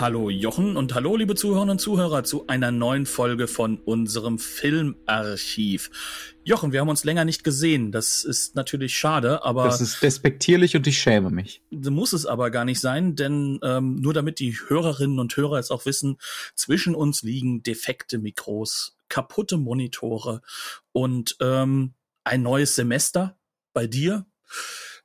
Hallo Jochen und hallo liebe Zuhörerinnen und Zuhörer zu einer neuen Folge von unserem Filmarchiv. Jochen, wir haben uns länger nicht gesehen. Das ist natürlich schade, aber. Das ist despektierlich und ich schäme mich. Muss es aber gar nicht sein, denn ähm, nur damit die Hörerinnen und Hörer es auch wissen, zwischen uns liegen defekte Mikros, kaputte Monitore und ähm, ein neues Semester bei dir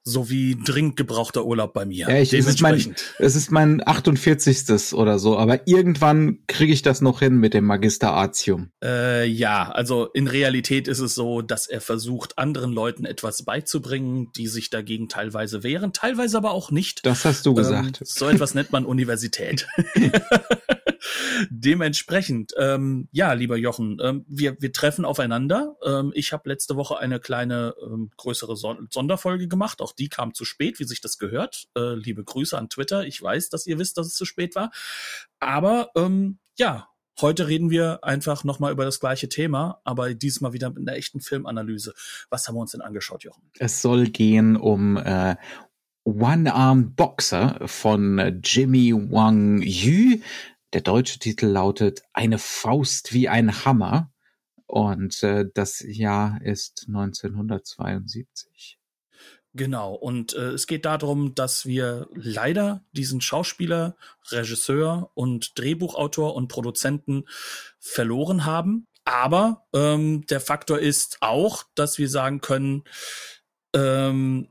sowie dringend gebrauchter Urlaub bei mir. Ja, ich, es, ist mein, es ist mein 48. oder so, aber irgendwann kriege ich das noch hin mit dem Magister Artium. Äh, ja, also in Realität ist es so, dass er versucht, anderen Leuten etwas beizubringen, die sich dagegen teilweise wehren, teilweise aber auch nicht. Das hast du gesagt. Ähm, so etwas nennt man Universität. Dementsprechend, ähm, ja, lieber Jochen, ähm, wir, wir treffen aufeinander. Ähm, ich habe letzte Woche eine kleine ähm, größere Son Sonderfolge gemacht. Auch die kam zu spät, wie sich das gehört. Äh, liebe Grüße an Twitter. Ich weiß, dass ihr wisst, dass es zu spät war. Aber ähm, ja, Heute reden wir einfach nochmal über das gleiche Thema, aber diesmal wieder mit einer echten Filmanalyse. Was haben wir uns denn angeschaut, Jochen? Es soll gehen um äh, One-Armed Boxer von Jimmy Wang Yu. Der deutsche Titel lautet Eine Faust wie ein Hammer und äh, das Jahr ist 1972. Genau, und äh, es geht darum, dass wir leider diesen Schauspieler, Regisseur und Drehbuchautor und Produzenten verloren haben. Aber ähm, der Faktor ist auch, dass wir sagen können, ähm,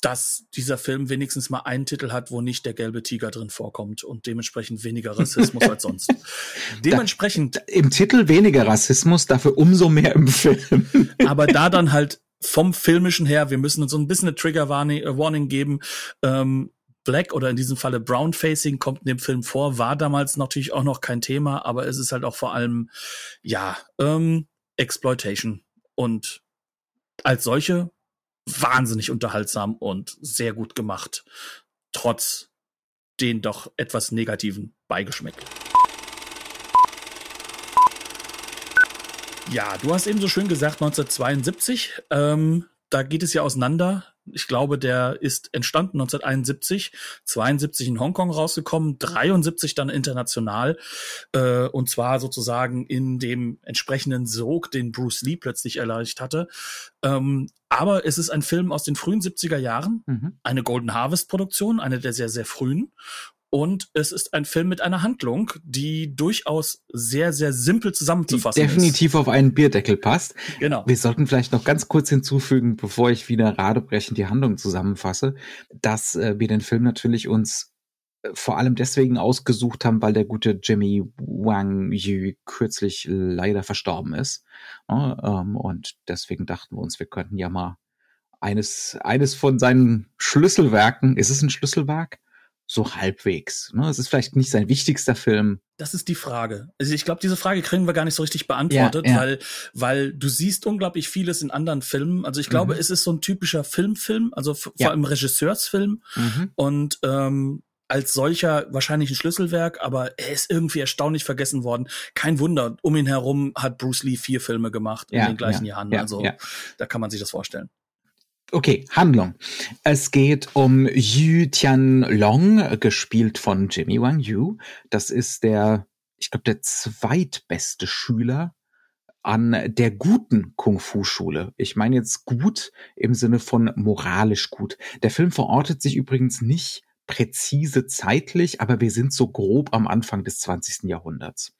dass dieser Film wenigstens mal einen Titel hat, wo nicht der gelbe Tiger drin vorkommt und dementsprechend weniger Rassismus als sonst. Dementsprechend. Da, Im Titel weniger Rassismus, dafür umso mehr im Film. aber da dann halt vom filmischen her, wir müssen uns so ein bisschen eine Trigger äh, Warning geben. Ähm, Black oder in diesem Falle Brown Facing kommt in dem Film vor, war damals natürlich auch noch kein Thema, aber es ist halt auch vor allem, ja, ähm, Exploitation. Und als solche wahnsinnig unterhaltsam und sehr gut gemacht, trotz den doch etwas negativen Beigeschmack. Ja, du hast eben so schön gesagt, 1972. Ähm, da geht es ja auseinander ich glaube, der ist entstanden 1971, 72 in Hongkong rausgekommen, 73 dann international äh, und zwar sozusagen in dem entsprechenden Sog, den Bruce Lee plötzlich erreicht hatte. Ähm, aber es ist ein Film aus den frühen 70er Jahren, mhm. eine Golden Harvest Produktion, eine der sehr, sehr frühen. Und es ist ein Film mit einer Handlung, die durchaus sehr, sehr simpel zusammenzufassen die definitiv ist. auf einen Bierdeckel passt. Genau. Wir sollten vielleicht noch ganz kurz hinzufügen, bevor ich wieder radebrechend die Handlung zusammenfasse, dass äh, wir den Film natürlich uns äh, vor allem deswegen ausgesucht haben, weil der gute Jimmy Wang Yu kürzlich leider verstorben ist. Ähm, und deswegen dachten wir uns, wir könnten ja mal eines, eines von seinen Schlüsselwerken, ist es ein Schlüsselwerk? So halbwegs. Ne? Es ist vielleicht nicht sein wichtigster Film. Das ist die Frage. Also ich glaube, diese Frage kriegen wir gar nicht so richtig beantwortet, ja, ja. weil weil du siehst unglaublich vieles in anderen Filmen. Also ich glaube, mhm. es ist so ein typischer Filmfilm, also ja. vor allem Regisseursfilm mhm. und ähm, als solcher wahrscheinlich ein Schlüsselwerk, aber er ist irgendwie erstaunlich vergessen worden. Kein Wunder, um ihn herum hat Bruce Lee vier Filme gemacht in den gleichen Jahren. also da kann man sich das vorstellen. Okay, Handlung. Es geht um Yu Tianlong, gespielt von Jimmy Wang Yu. Das ist der, ich glaube, der zweitbeste Schüler an der guten Kung-Fu-Schule. Ich meine jetzt gut im Sinne von moralisch gut. Der Film verortet sich übrigens nicht präzise zeitlich, aber wir sind so grob am Anfang des 20. Jahrhunderts.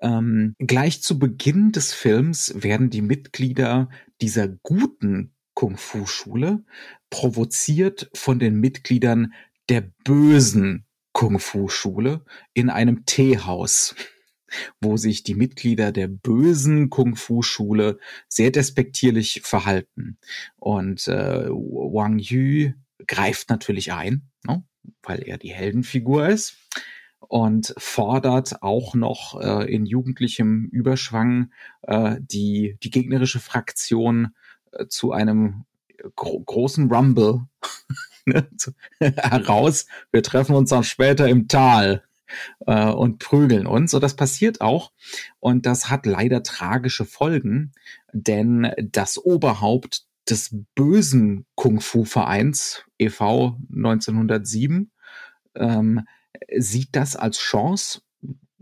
Ähm, gleich zu Beginn des Films werden die Mitglieder dieser guten Kung-Fu-Schule, provoziert von den Mitgliedern der bösen Kung-Fu-Schule in einem Teehaus, wo sich die Mitglieder der bösen Kung-Fu-Schule sehr despektierlich verhalten. Und äh, Wang Yu greift natürlich ein, ne, weil er die Heldenfigur ist und fordert auch noch äh, in jugendlichem Überschwang äh, die, die gegnerische Fraktion zu einem gro großen Rumble ne, heraus. Wir treffen uns dann später im Tal äh, und prügeln uns. Und das passiert auch. Und das hat leider tragische Folgen, denn das Oberhaupt des bösen Kung-Fu-Vereins e.V. 1907 ähm, sieht das als Chance.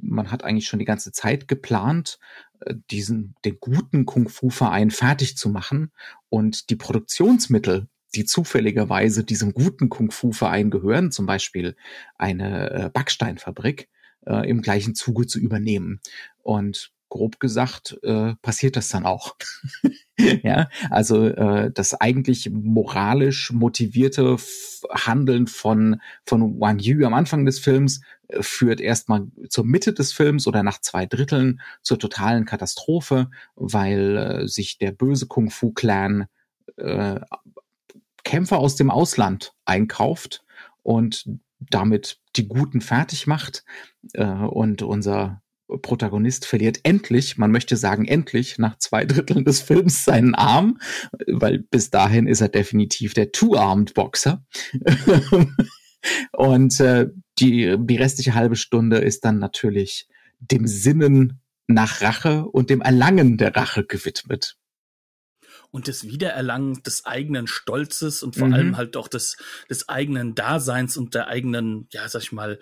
Man hat eigentlich schon die ganze Zeit geplant, äh, diesen, den guten Kung-Fu-Verein fertig zu machen und die Produktionsmittel, die zufälligerweise diesem guten Kung-Fu-Verein gehören, zum Beispiel eine äh, Backsteinfabrik, äh, im gleichen Zuge zu übernehmen. Und grob gesagt äh, passiert das dann auch. ja, also äh, das eigentlich moralisch motivierte Handeln von von Wang Yu am Anfang des Films äh, führt erstmal zur Mitte des Films oder nach zwei Dritteln zur totalen Katastrophe, weil äh, sich der böse Kung Fu Clan äh, Kämpfer aus dem Ausland einkauft und damit die Guten fertig macht äh, und unser Protagonist verliert endlich, man möchte sagen endlich, nach zwei Dritteln des Films seinen Arm, weil bis dahin ist er definitiv der Two-Armed Boxer. Und äh, die, die restliche halbe Stunde ist dann natürlich dem Sinnen nach Rache und dem Erlangen der Rache gewidmet und das Wiedererlangen des eigenen Stolzes und vor mhm. allem halt auch des, des eigenen Daseins und der eigenen, ja, sag ich mal,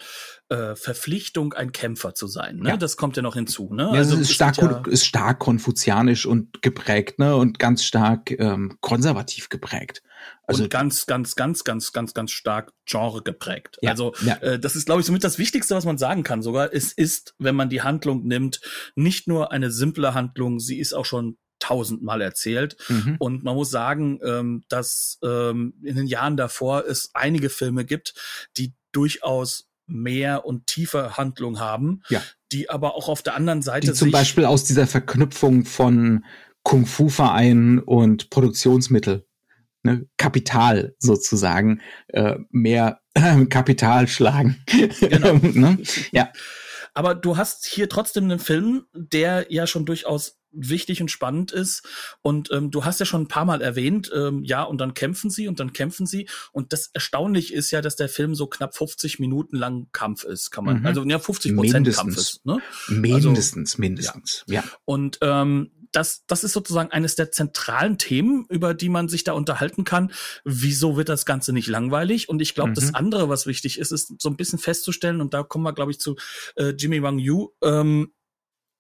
äh, Verpflichtung, ein Kämpfer zu sein. Ne? Ja. Das kommt ja noch hinzu. Ne? Ja, also ist stark, ja ist stark konfuzianisch und geprägt, ne? Und ganz stark ähm, konservativ geprägt. Also und ganz, ganz, ganz, ganz, ganz, ganz stark Genre geprägt. Ja, also ja. Äh, das ist, glaube ich, somit das Wichtigste, was man sagen kann. Sogar es ist, wenn man die Handlung nimmt, nicht nur eine simple Handlung, sie ist auch schon tausendmal erzählt. Mhm. Und man muss sagen, ähm, dass ähm, in den Jahren davor es einige Filme gibt, die durchaus mehr und tiefer Handlung haben, ja. die aber auch auf der anderen Seite die zum Beispiel aus dieser Verknüpfung von Kung-Fu-Vereinen und Produktionsmittel, ne, Kapital sozusagen, äh, mehr Kapital schlagen. Genau. ne? Ja. Aber du hast hier trotzdem einen Film, der ja schon durchaus wichtig und spannend ist. Und ähm, du hast ja schon ein paar Mal erwähnt, ähm, ja, und dann kämpfen sie und dann kämpfen sie. Und das Erstaunliche ist ja, dass der Film so knapp 50 Minuten lang Kampf ist, kann man, mhm. also ja, 50 Prozent Kampf ist. Ne? Mindestens, also, mindestens, ja. ja. Und ähm, das, das ist sozusagen eines der zentralen Themen, über die man sich da unterhalten kann. Wieso wird das Ganze nicht langweilig? Und ich glaube, mhm. das andere, was wichtig ist, ist so ein bisschen festzustellen, und da kommen wir, glaube ich, zu äh, Jimmy Wang Yu, ähm,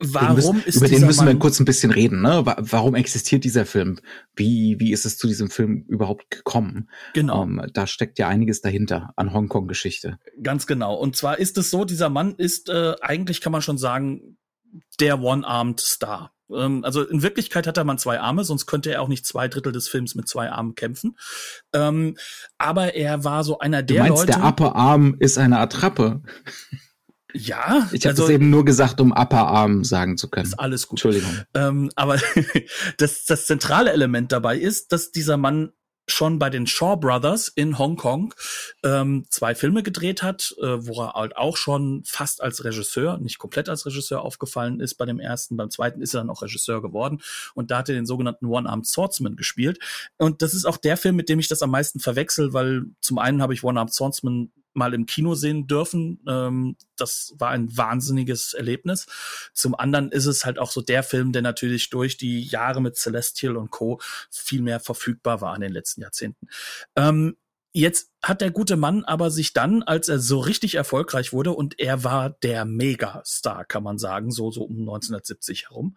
Warum müssen, ist über den müssen wir kurz ein bisschen reden, ne? Warum existiert dieser Film? Wie, wie ist es zu diesem Film überhaupt gekommen? Genau. Um, ähm, da steckt ja einiges dahinter an Hongkong-Geschichte. Ganz genau. Und zwar ist es so, dieser Mann ist äh, eigentlich, kann man schon sagen, der One-Armed Star. Ähm, also in Wirklichkeit hat er man zwei Arme, sonst könnte er auch nicht zwei Drittel des Films mit zwei Armen kämpfen. Ähm, aber er war so einer der du meinst, Leute. Der Upper Arm ist eine Attrappe. Ja, ich habe also, das eben nur gesagt, um Upper Arm sagen zu können. Ist alles gut. Entschuldigung. Ähm, aber das, das zentrale Element dabei ist, dass dieser Mann schon bei den Shaw Brothers in Hongkong ähm, zwei Filme gedreht hat, äh, wo er halt auch schon fast als Regisseur, nicht komplett als Regisseur aufgefallen ist bei dem ersten, beim zweiten ist er dann auch Regisseur geworden und da hat er den sogenannten One-Armed Swordsman gespielt. Und das ist auch der Film, mit dem ich das am meisten verwechsel, weil zum einen habe ich One-Armed Swordsman mal im Kino sehen dürfen. Ähm, das war ein wahnsinniges Erlebnis. Zum anderen ist es halt auch so der Film, der natürlich durch die Jahre mit Celestial und Co. viel mehr verfügbar war in den letzten Jahrzehnten. Ähm, Jetzt hat der gute Mann aber sich dann, als er so richtig erfolgreich wurde, und er war der Megastar, kann man sagen, so, so um 1970 herum,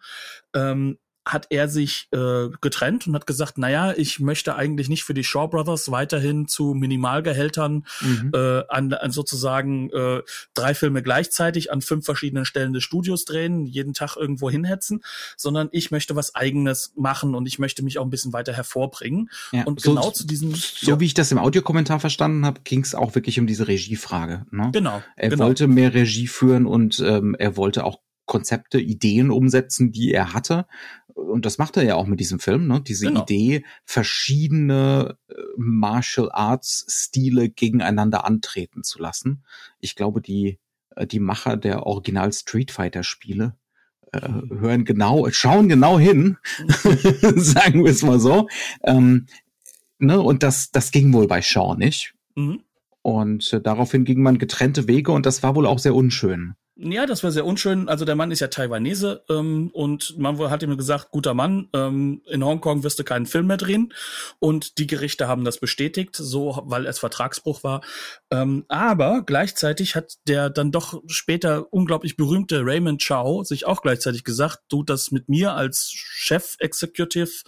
ähm, hat er sich äh, getrennt und hat gesagt, naja, ich möchte eigentlich nicht für die Shaw Brothers weiterhin zu Minimalgehältern mhm. äh, an, an sozusagen äh, drei Filme gleichzeitig an fünf verschiedenen Stellen des Studios drehen, jeden Tag irgendwo hinhetzen, sondern ich möchte was eigenes machen und ich möchte mich auch ein bisschen weiter hervorbringen. Ja, und so, genau zu diesem. So ja. wie ich das im Audiokommentar verstanden habe, ging es auch wirklich um diese Regiefrage. Ne? Genau. Er genau. wollte mehr Regie führen und ähm, er wollte auch Konzepte, Ideen umsetzen, die er hatte. Und das macht er ja auch mit diesem Film, ne? Diese genau. Idee, verschiedene äh, Martial Arts Stile gegeneinander antreten zu lassen. Ich glaube, die äh, die Macher der Original Street Fighter Spiele äh, hören genau, schauen genau hin, sagen wir es mal so. Ähm, ne, und das, das ging wohl bei Shaw nicht. Mhm. Und äh, daraufhin ging man getrennte Wege und das war wohl auch sehr unschön. Ja, das war sehr unschön. Also der Mann ist ja Taiwanese ähm, und man hat ihm gesagt, guter Mann, ähm, in Hongkong wirst du keinen Film mehr drehen. Und die Gerichte haben das bestätigt, so weil es Vertragsbruch war. Ähm, aber gleichzeitig hat der dann doch später unglaublich berühmte Raymond Chow sich auch gleichzeitig gesagt, du, das mit mir als Chef-Executive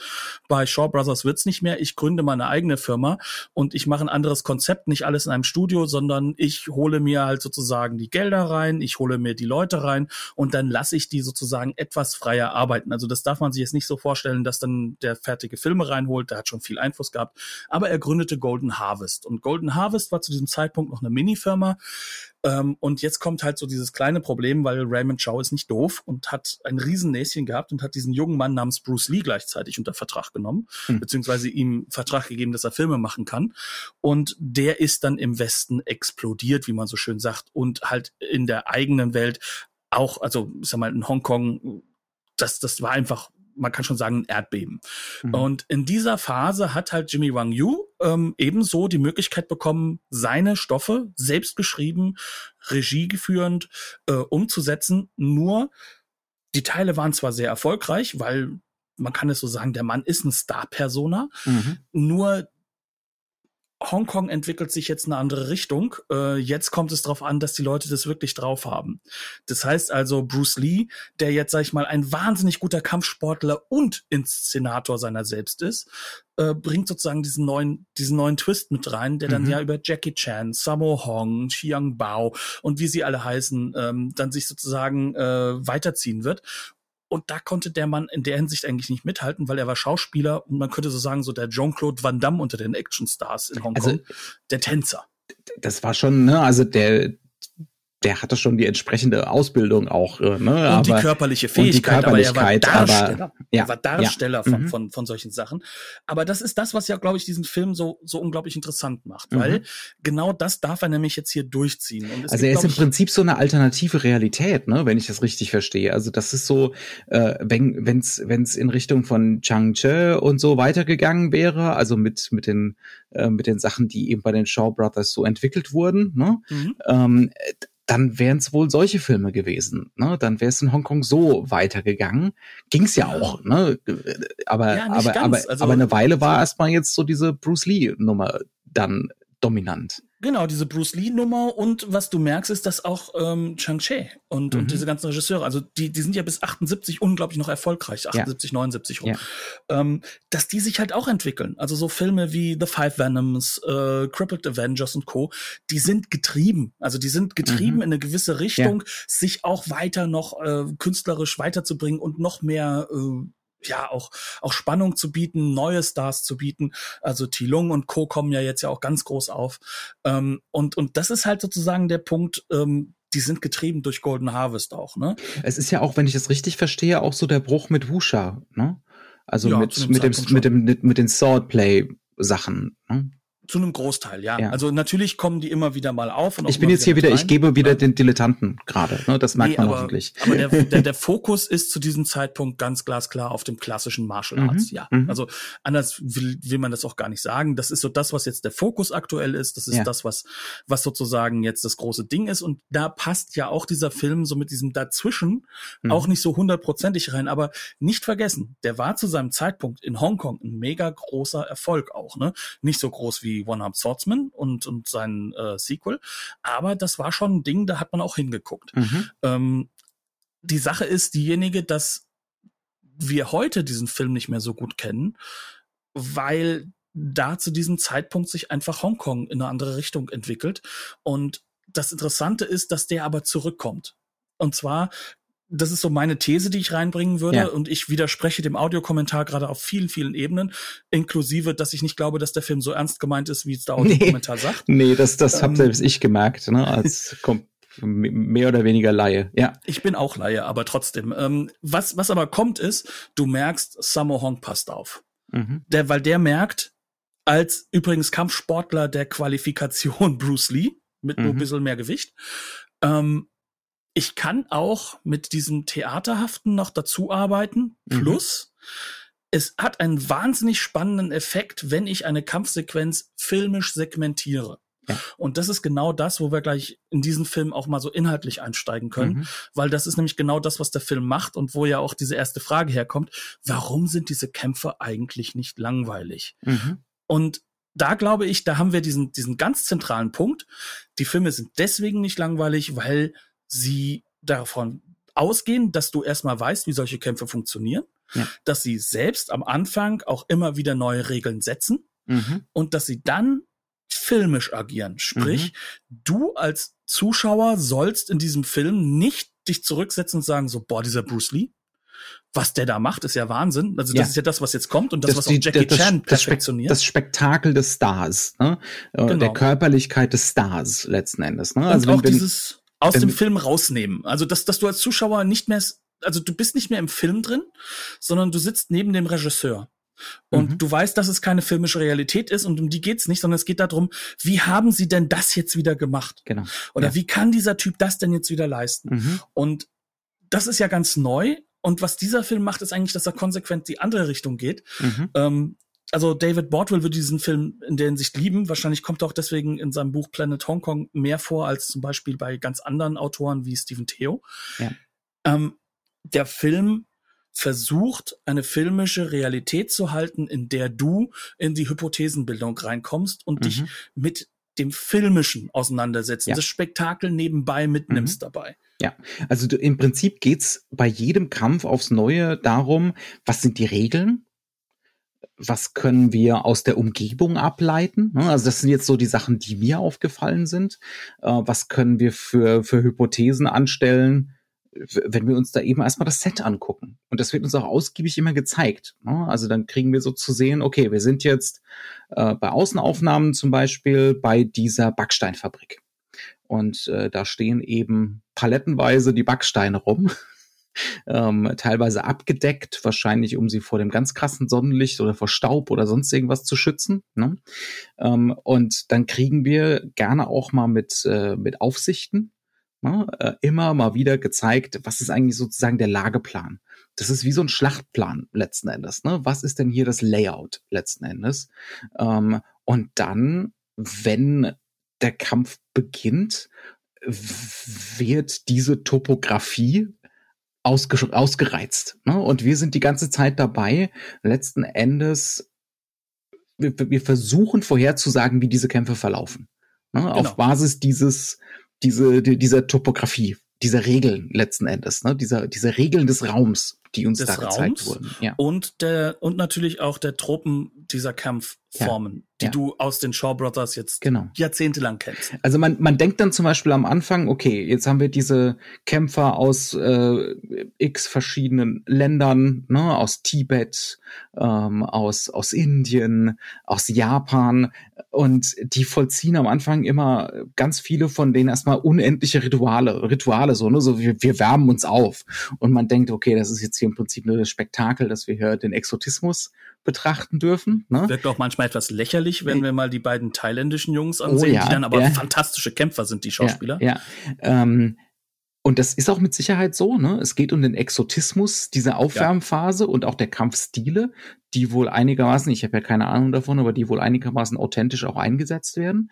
bei Shaw Brothers wird's nicht mehr. Ich gründe meine eigene Firma und ich mache ein anderes Konzept, nicht alles in einem Studio, sondern ich hole mir halt sozusagen die Gelder rein, ich hole mir die Leute rein und dann lasse ich die sozusagen etwas freier arbeiten. Also das darf man sich jetzt nicht so vorstellen, dass dann der fertige Filme reinholt, der hat schon viel Einfluss gehabt. Aber er gründete Golden Harvest und Golden Harvest war zu diesem Zeitpunkt noch eine Mini-Firma. Ähm, und jetzt kommt halt so dieses kleine Problem, weil Raymond Chow ist nicht doof und hat ein Riesennäschen gehabt und hat diesen jungen Mann namens Bruce Lee gleichzeitig unter Vertrag genommen, hm. beziehungsweise ihm Vertrag gegeben, dass er Filme machen kann. Und der ist dann im Westen explodiert, wie man so schön sagt, und halt in der eigenen Welt auch, also ich sag mal, in Hongkong, das, das war einfach man kann schon sagen, ein Erdbeben. Mhm. Und in dieser Phase hat halt Jimmy Wang Yu ähm, ebenso die Möglichkeit bekommen, seine Stoffe selbst geschrieben, Regie geführend äh, umzusetzen. Nur die Teile waren zwar sehr erfolgreich, weil man kann es so sagen, der Mann ist ein Star-Persona. Mhm. Nur Hongkong entwickelt sich jetzt eine andere Richtung. Äh, jetzt kommt es darauf an, dass die Leute das wirklich drauf haben. Das heißt also, Bruce Lee, der jetzt, sag ich mal, ein wahnsinnig guter Kampfsportler und Inszenator seiner selbst ist, äh, bringt sozusagen diesen neuen, diesen neuen Twist mit rein, der dann mhm. ja über Jackie Chan, Sammo Hong, Xiang Bao und wie sie alle heißen, ähm, dann sich sozusagen äh, weiterziehen wird. Und da konnte der Mann in der Hinsicht eigentlich nicht mithalten, weil er war Schauspieler und man könnte so sagen, so der Jean-Claude Van Damme unter den Actionstars in Hongkong, also, der Tänzer. Das war schon, ne, also der, der hatte schon die entsprechende Ausbildung auch. Äh, Ne? Und aber, die körperliche Fähigkeit, die Körperlichkeit, aber er war Darsteller, aber, ja, war Darsteller ja. von, mhm. von, von solchen Sachen. Aber das ist das, was ja, glaube ich, diesen Film so, so unglaublich interessant macht, mhm. weil genau das darf er nämlich jetzt hier durchziehen. also gibt, er ist im Prinzip so eine alternative Realität, ne, wenn ich das richtig verstehe. Also das ist so, äh, wenn wenn's wenn's in Richtung von Chang'e und so weitergegangen wäre, also mit mit den äh, mit den Sachen, die eben bei den Shaw Brothers so entwickelt wurden, ne, mhm. ähm, dann wären es wohl solche Filme gewesen. Ne? Dann wäre es in Hongkong so weitergegangen. Ging es ja auch, ne? Aber, ja, aber, aber, also, aber eine Weile war erstmal jetzt so diese Bruce Lee-Nummer dann dominant. Genau, diese Bruce Lee-Nummer und was du merkst, ist, dass auch ähm, Chang Che und, mhm. und diese ganzen Regisseure, also die, die sind ja bis 78 unglaublich noch erfolgreich, 78, ja. 79 rum, ja. ähm, dass die sich halt auch entwickeln. Also so Filme wie The Five Venoms, äh, Crippled Avengers und Co., die sind getrieben. Also die sind getrieben mhm. in eine gewisse Richtung, ja. sich auch weiter noch äh, künstlerisch weiterzubringen und noch mehr äh, ja auch auch Spannung zu bieten, neue Stars zu bieten. Also Tilung und Co kommen ja jetzt ja auch ganz groß auf. Ähm, und und das ist halt sozusagen der Punkt. Ähm, die sind getrieben durch Golden Harvest auch, ne? Es ist ja auch, wenn ich das richtig verstehe, auch so der Bruch mit Wusha, ne? Also ja, mit, mit, dem, mit dem, mit den Swordplay Sachen, ne? Zu einem Großteil, ja. ja. Also natürlich kommen die immer wieder mal auf. ich bin jetzt hier wieder, rein. ich gebe wieder den Dilettanten gerade. Ne? Das merkt nee, man aber, hoffentlich. Aber der, der, der Fokus ist zu diesem Zeitpunkt ganz glasklar auf dem klassischen Martial mhm, Arts, mhm. ja. Mhm. Also anders will, will man das auch gar nicht sagen. Das ist so das, was jetzt der Fokus aktuell ist. Das ist ja. das, was, was sozusagen jetzt das große Ding ist. Und da passt ja auch dieser Film so mit diesem Dazwischen mhm. auch nicht so hundertprozentig rein. Aber nicht vergessen, der war zu seinem Zeitpunkt in Hongkong ein mega großer Erfolg auch. Ne? Nicht so groß wie wie One-Armed Swordsman und, und sein äh, Sequel. Aber das war schon ein Ding, da hat man auch hingeguckt. Mhm. Ähm, die Sache ist diejenige, dass wir heute diesen Film nicht mehr so gut kennen, weil da zu diesem Zeitpunkt sich einfach Hongkong in eine andere Richtung entwickelt. Und das Interessante ist, dass der aber zurückkommt. Und zwar das ist so meine These, die ich reinbringen würde. Ja. Und ich widerspreche dem Audiokommentar gerade auf vielen, vielen Ebenen, inklusive, dass ich nicht glaube, dass der Film so ernst gemeint ist, wie es der Audiokommentar nee. sagt. Nee, das, das ähm, habe selbst ich gemerkt, ne, als mehr oder weniger Laie. Ja. Ich bin auch Laie, aber trotzdem. Ähm, was, was aber kommt ist, du merkst, Sammo Hong passt auf. Mhm. Der, weil der merkt, als übrigens Kampfsportler der Qualifikation Bruce Lee, mit mhm. nur ein bisschen mehr Gewicht, ähm, ich kann auch mit diesem Theaterhaften noch dazu arbeiten. Mhm. Plus, es hat einen wahnsinnig spannenden Effekt, wenn ich eine Kampfsequenz filmisch segmentiere. Ja. Und das ist genau das, wo wir gleich in diesen Film auch mal so inhaltlich einsteigen können, Mhm. weil das ist nämlich genau das, was der Film macht und wo ja auch diese erste Frage herkommt. Warum sind diese Kämpfe eigentlich nicht langweilig? Mhm. Und da glaube ich, da haben wir diesen, diesen ganz zentralen Punkt. Die Filme sind deswegen nicht langweilig, weil sie davon ausgehen, dass du erstmal weißt, wie solche Kämpfe funktionieren, Ja. dass sie selbst am Anfang auch immer wieder neue Regeln setzen Mhm. und dass sie dann filmisch agieren. Sprich, Mhm. du als Zuschauer sollst in diesem Film nicht dich zurücksetzen und sagen so, boah, dieser Bruce Lee, was der da macht, ist ja Wahnsinn. Also das Ja. ist ja das, was jetzt kommt und das, was auch Jackie das, Chan das, perfektioniert. das Spektakel des Stars, ne? Äh, Genau. der Körperlichkeit des Stars letzten Endes. Ne? und Also auch wenn, wenn, dieses aus dem Film rausnehmen. Also, dass, dass du als Zuschauer nicht mehr, also du bist nicht mehr im Film drin, sondern du sitzt neben dem Regisseur. Und Mhm. du weißt, dass es keine filmische Realität ist und um die geht's nicht, sondern es geht darum, wie haben sie denn das jetzt wieder gemacht? genau. Oder Ja. wie kann dieser Typ das denn jetzt wieder leisten? Mhm. Und das ist ja ganz neu. Und was dieser Film macht, ist eigentlich, dass er konsequent die andere Richtung geht. Mhm. Ähm, also David Bordwell würde diesen Film in der Hinsicht lieben. Wahrscheinlich kommt er auch deswegen in seinem Buch Planet Hong Kong mehr vor als zum Beispiel bei ganz anderen Autoren wie Stephen Theo. Ja. Ähm, der Film versucht, eine filmische Realität zu halten, in der du in die Hypothesenbildung reinkommst und dich Mhm. mit dem Filmischen auseinandersetzt, Ja. das Spektakel nebenbei mitnimmst dabei. Also du, im Prinzip geht's bei jedem Kampf aufs Neue darum, was sind die Regeln? Was können wir aus der Umgebung ableiten? Ne, Also das sind jetzt so die Sachen, die mir aufgefallen sind. Äh, Was können wir für, für Hypothesen anstellen, wenn wir uns da eben erstmal das Set angucken? Und das wird uns auch ausgiebig immer gezeigt. ne? Also dann kriegen wir so zu sehen, okay, wir sind jetzt äh, bei Außenaufnahmen zum Beispiel bei dieser Backsteinfabrik. Und äh, da stehen eben palettenweise die Backsteine rum, ähm, teilweise abgedeckt, wahrscheinlich um sie vor dem ganz krassen Sonnenlicht oder vor Staub oder sonst irgendwas zu schützen. Ne? Ähm, und dann kriegen wir gerne auch mal mit, äh, mit Aufsichten ne? äh, immer mal wieder gezeigt, was ist eigentlich sozusagen der Lageplan. Das ist wie so ein Schlachtplan letzten Endes. Ne? Was ist denn hier das Layout letzten Endes? Ähm, und dann, wenn der Kampf beginnt, wird diese Topografie ausge ausgereizt. Ne? Und wir sind die ganze Zeit dabei, letzten Endes, wir, wir versuchen vorherzusagen, wie diese Kämpfe verlaufen. Ne? Auf Basis dieses, diese, die- dieser Topografie, dieser Regeln letzten Endes, ne? dieser, dieser Regeln des Raums, die uns Des da gezeigt Raums? wurden. Ja. Und der, und natürlich auch der Truppen dieser Kampfformen, die ja. du aus den Shaw Brothers jetzt Genau. jahrzehntelang kennst. Also man, man denkt dann zum Beispiel am Anfang, okay, jetzt haben wir diese Kämpfer aus äh, x verschiedenen Ländern, ne, aus Tibet, ähm, aus, aus Indien, aus Japan und die vollziehen am Anfang immer ganz viele von denen erstmal unendliche Rituale, Rituale so, ne, so wir, wir wärmen uns auf und man denkt, okay, das ist jetzt hier im Prinzip nur das Spektakel, dass wir hier den Exotismus betrachten dürfen, ne? Wirkt auch manchmal etwas lächerlich, wenn wir mal die beiden thailändischen Jungs ansehen, ja, die dann aber ja. fantastische Kämpfer sind, die Schauspieler. Ja, ja. Ähm, und das ist auch mit Sicherheit so, ne? Es geht um den Exotismus dieser Aufwärmphase und auch der Kampfstile, die wohl einigermaßen, ich habe ja keine Ahnung davon, aber die wohl einigermaßen authentisch auch eingesetzt werden.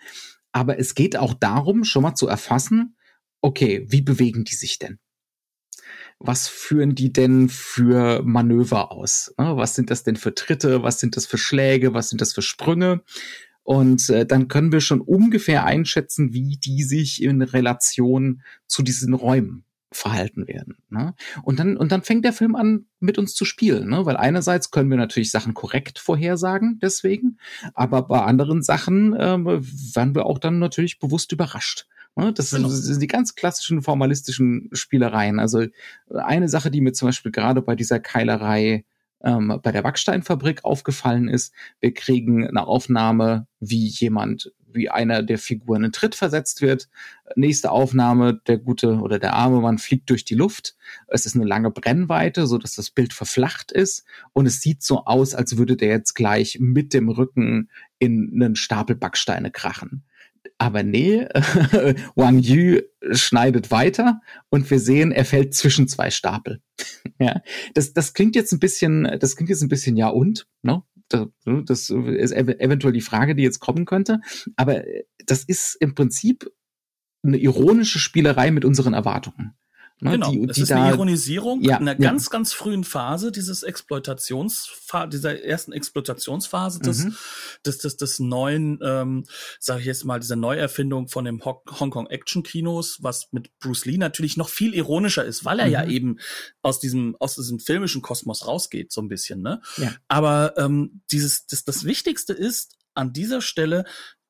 Aber es geht auch darum, schon mal zu erfassen, okay, wie bewegen die sich denn? Was führen die denn für Manöver aus? Ne? Was sind das denn für Tritte? Was sind das für Schläge? Was sind das für Sprünge? Und äh, dann können wir schon ungefähr einschätzen, wie die sich in Relation zu diesen Räumen verhalten werden. Ne? Und dann und dann fängt der Film an, mit uns zu spielen, ne? weil einerseits können wir natürlich Sachen korrekt vorhersagen, deswegen, aber bei anderen Sachen ähm, werden wir auch dann natürlich bewusst überrascht. Ne? Das, sind, Genau. sind die ganz klassischen formalistischen Spielereien. Also eine Sache, die mir zum Beispiel gerade bei dieser Keilerei ähm, bei der Backsteinfabrik aufgefallen ist, wir kriegen eine Aufnahme, wie jemand, wie einer der Figuren in Tritt versetzt wird. Nächste Aufnahme, der gute oder der arme Mann fliegt durch die Luft. Es ist eine lange Brennweite, so dass das Bild verflacht ist und es sieht so aus, als würde der jetzt gleich mit dem Rücken in einen Stapel Backsteine krachen. Aber nee, Wang Yu schneidet weiter und wir sehen, er fällt zwischen zwei Stapel. ja, das, das klingt jetzt ein bisschen, das klingt jetzt ein bisschen ja und, ne? Das ist eventuell die Frage, die jetzt kommen könnte. Aber das ist im Prinzip eine ironische Spielerei mit unseren Erwartungen. Ne, genau, die, es ist eine Ironisierung ja, in einer ja. ganz, ganz frühen Phase dieses Exploitationsphase, dieser ersten Exploitationsphase des, mhm. des, des, des neuen, ähm, sage ich jetzt mal, dieser Neuerfindung von dem Hongkong Action Kinos, was mit Bruce Lee natürlich noch viel ironischer ist, weil er mhm. ja eben aus diesem, aus diesem filmischen Kosmos rausgeht, so ein bisschen, ne? Ja. Aber ähm, dieses, das, das Wichtigste ist an dieser Stelle,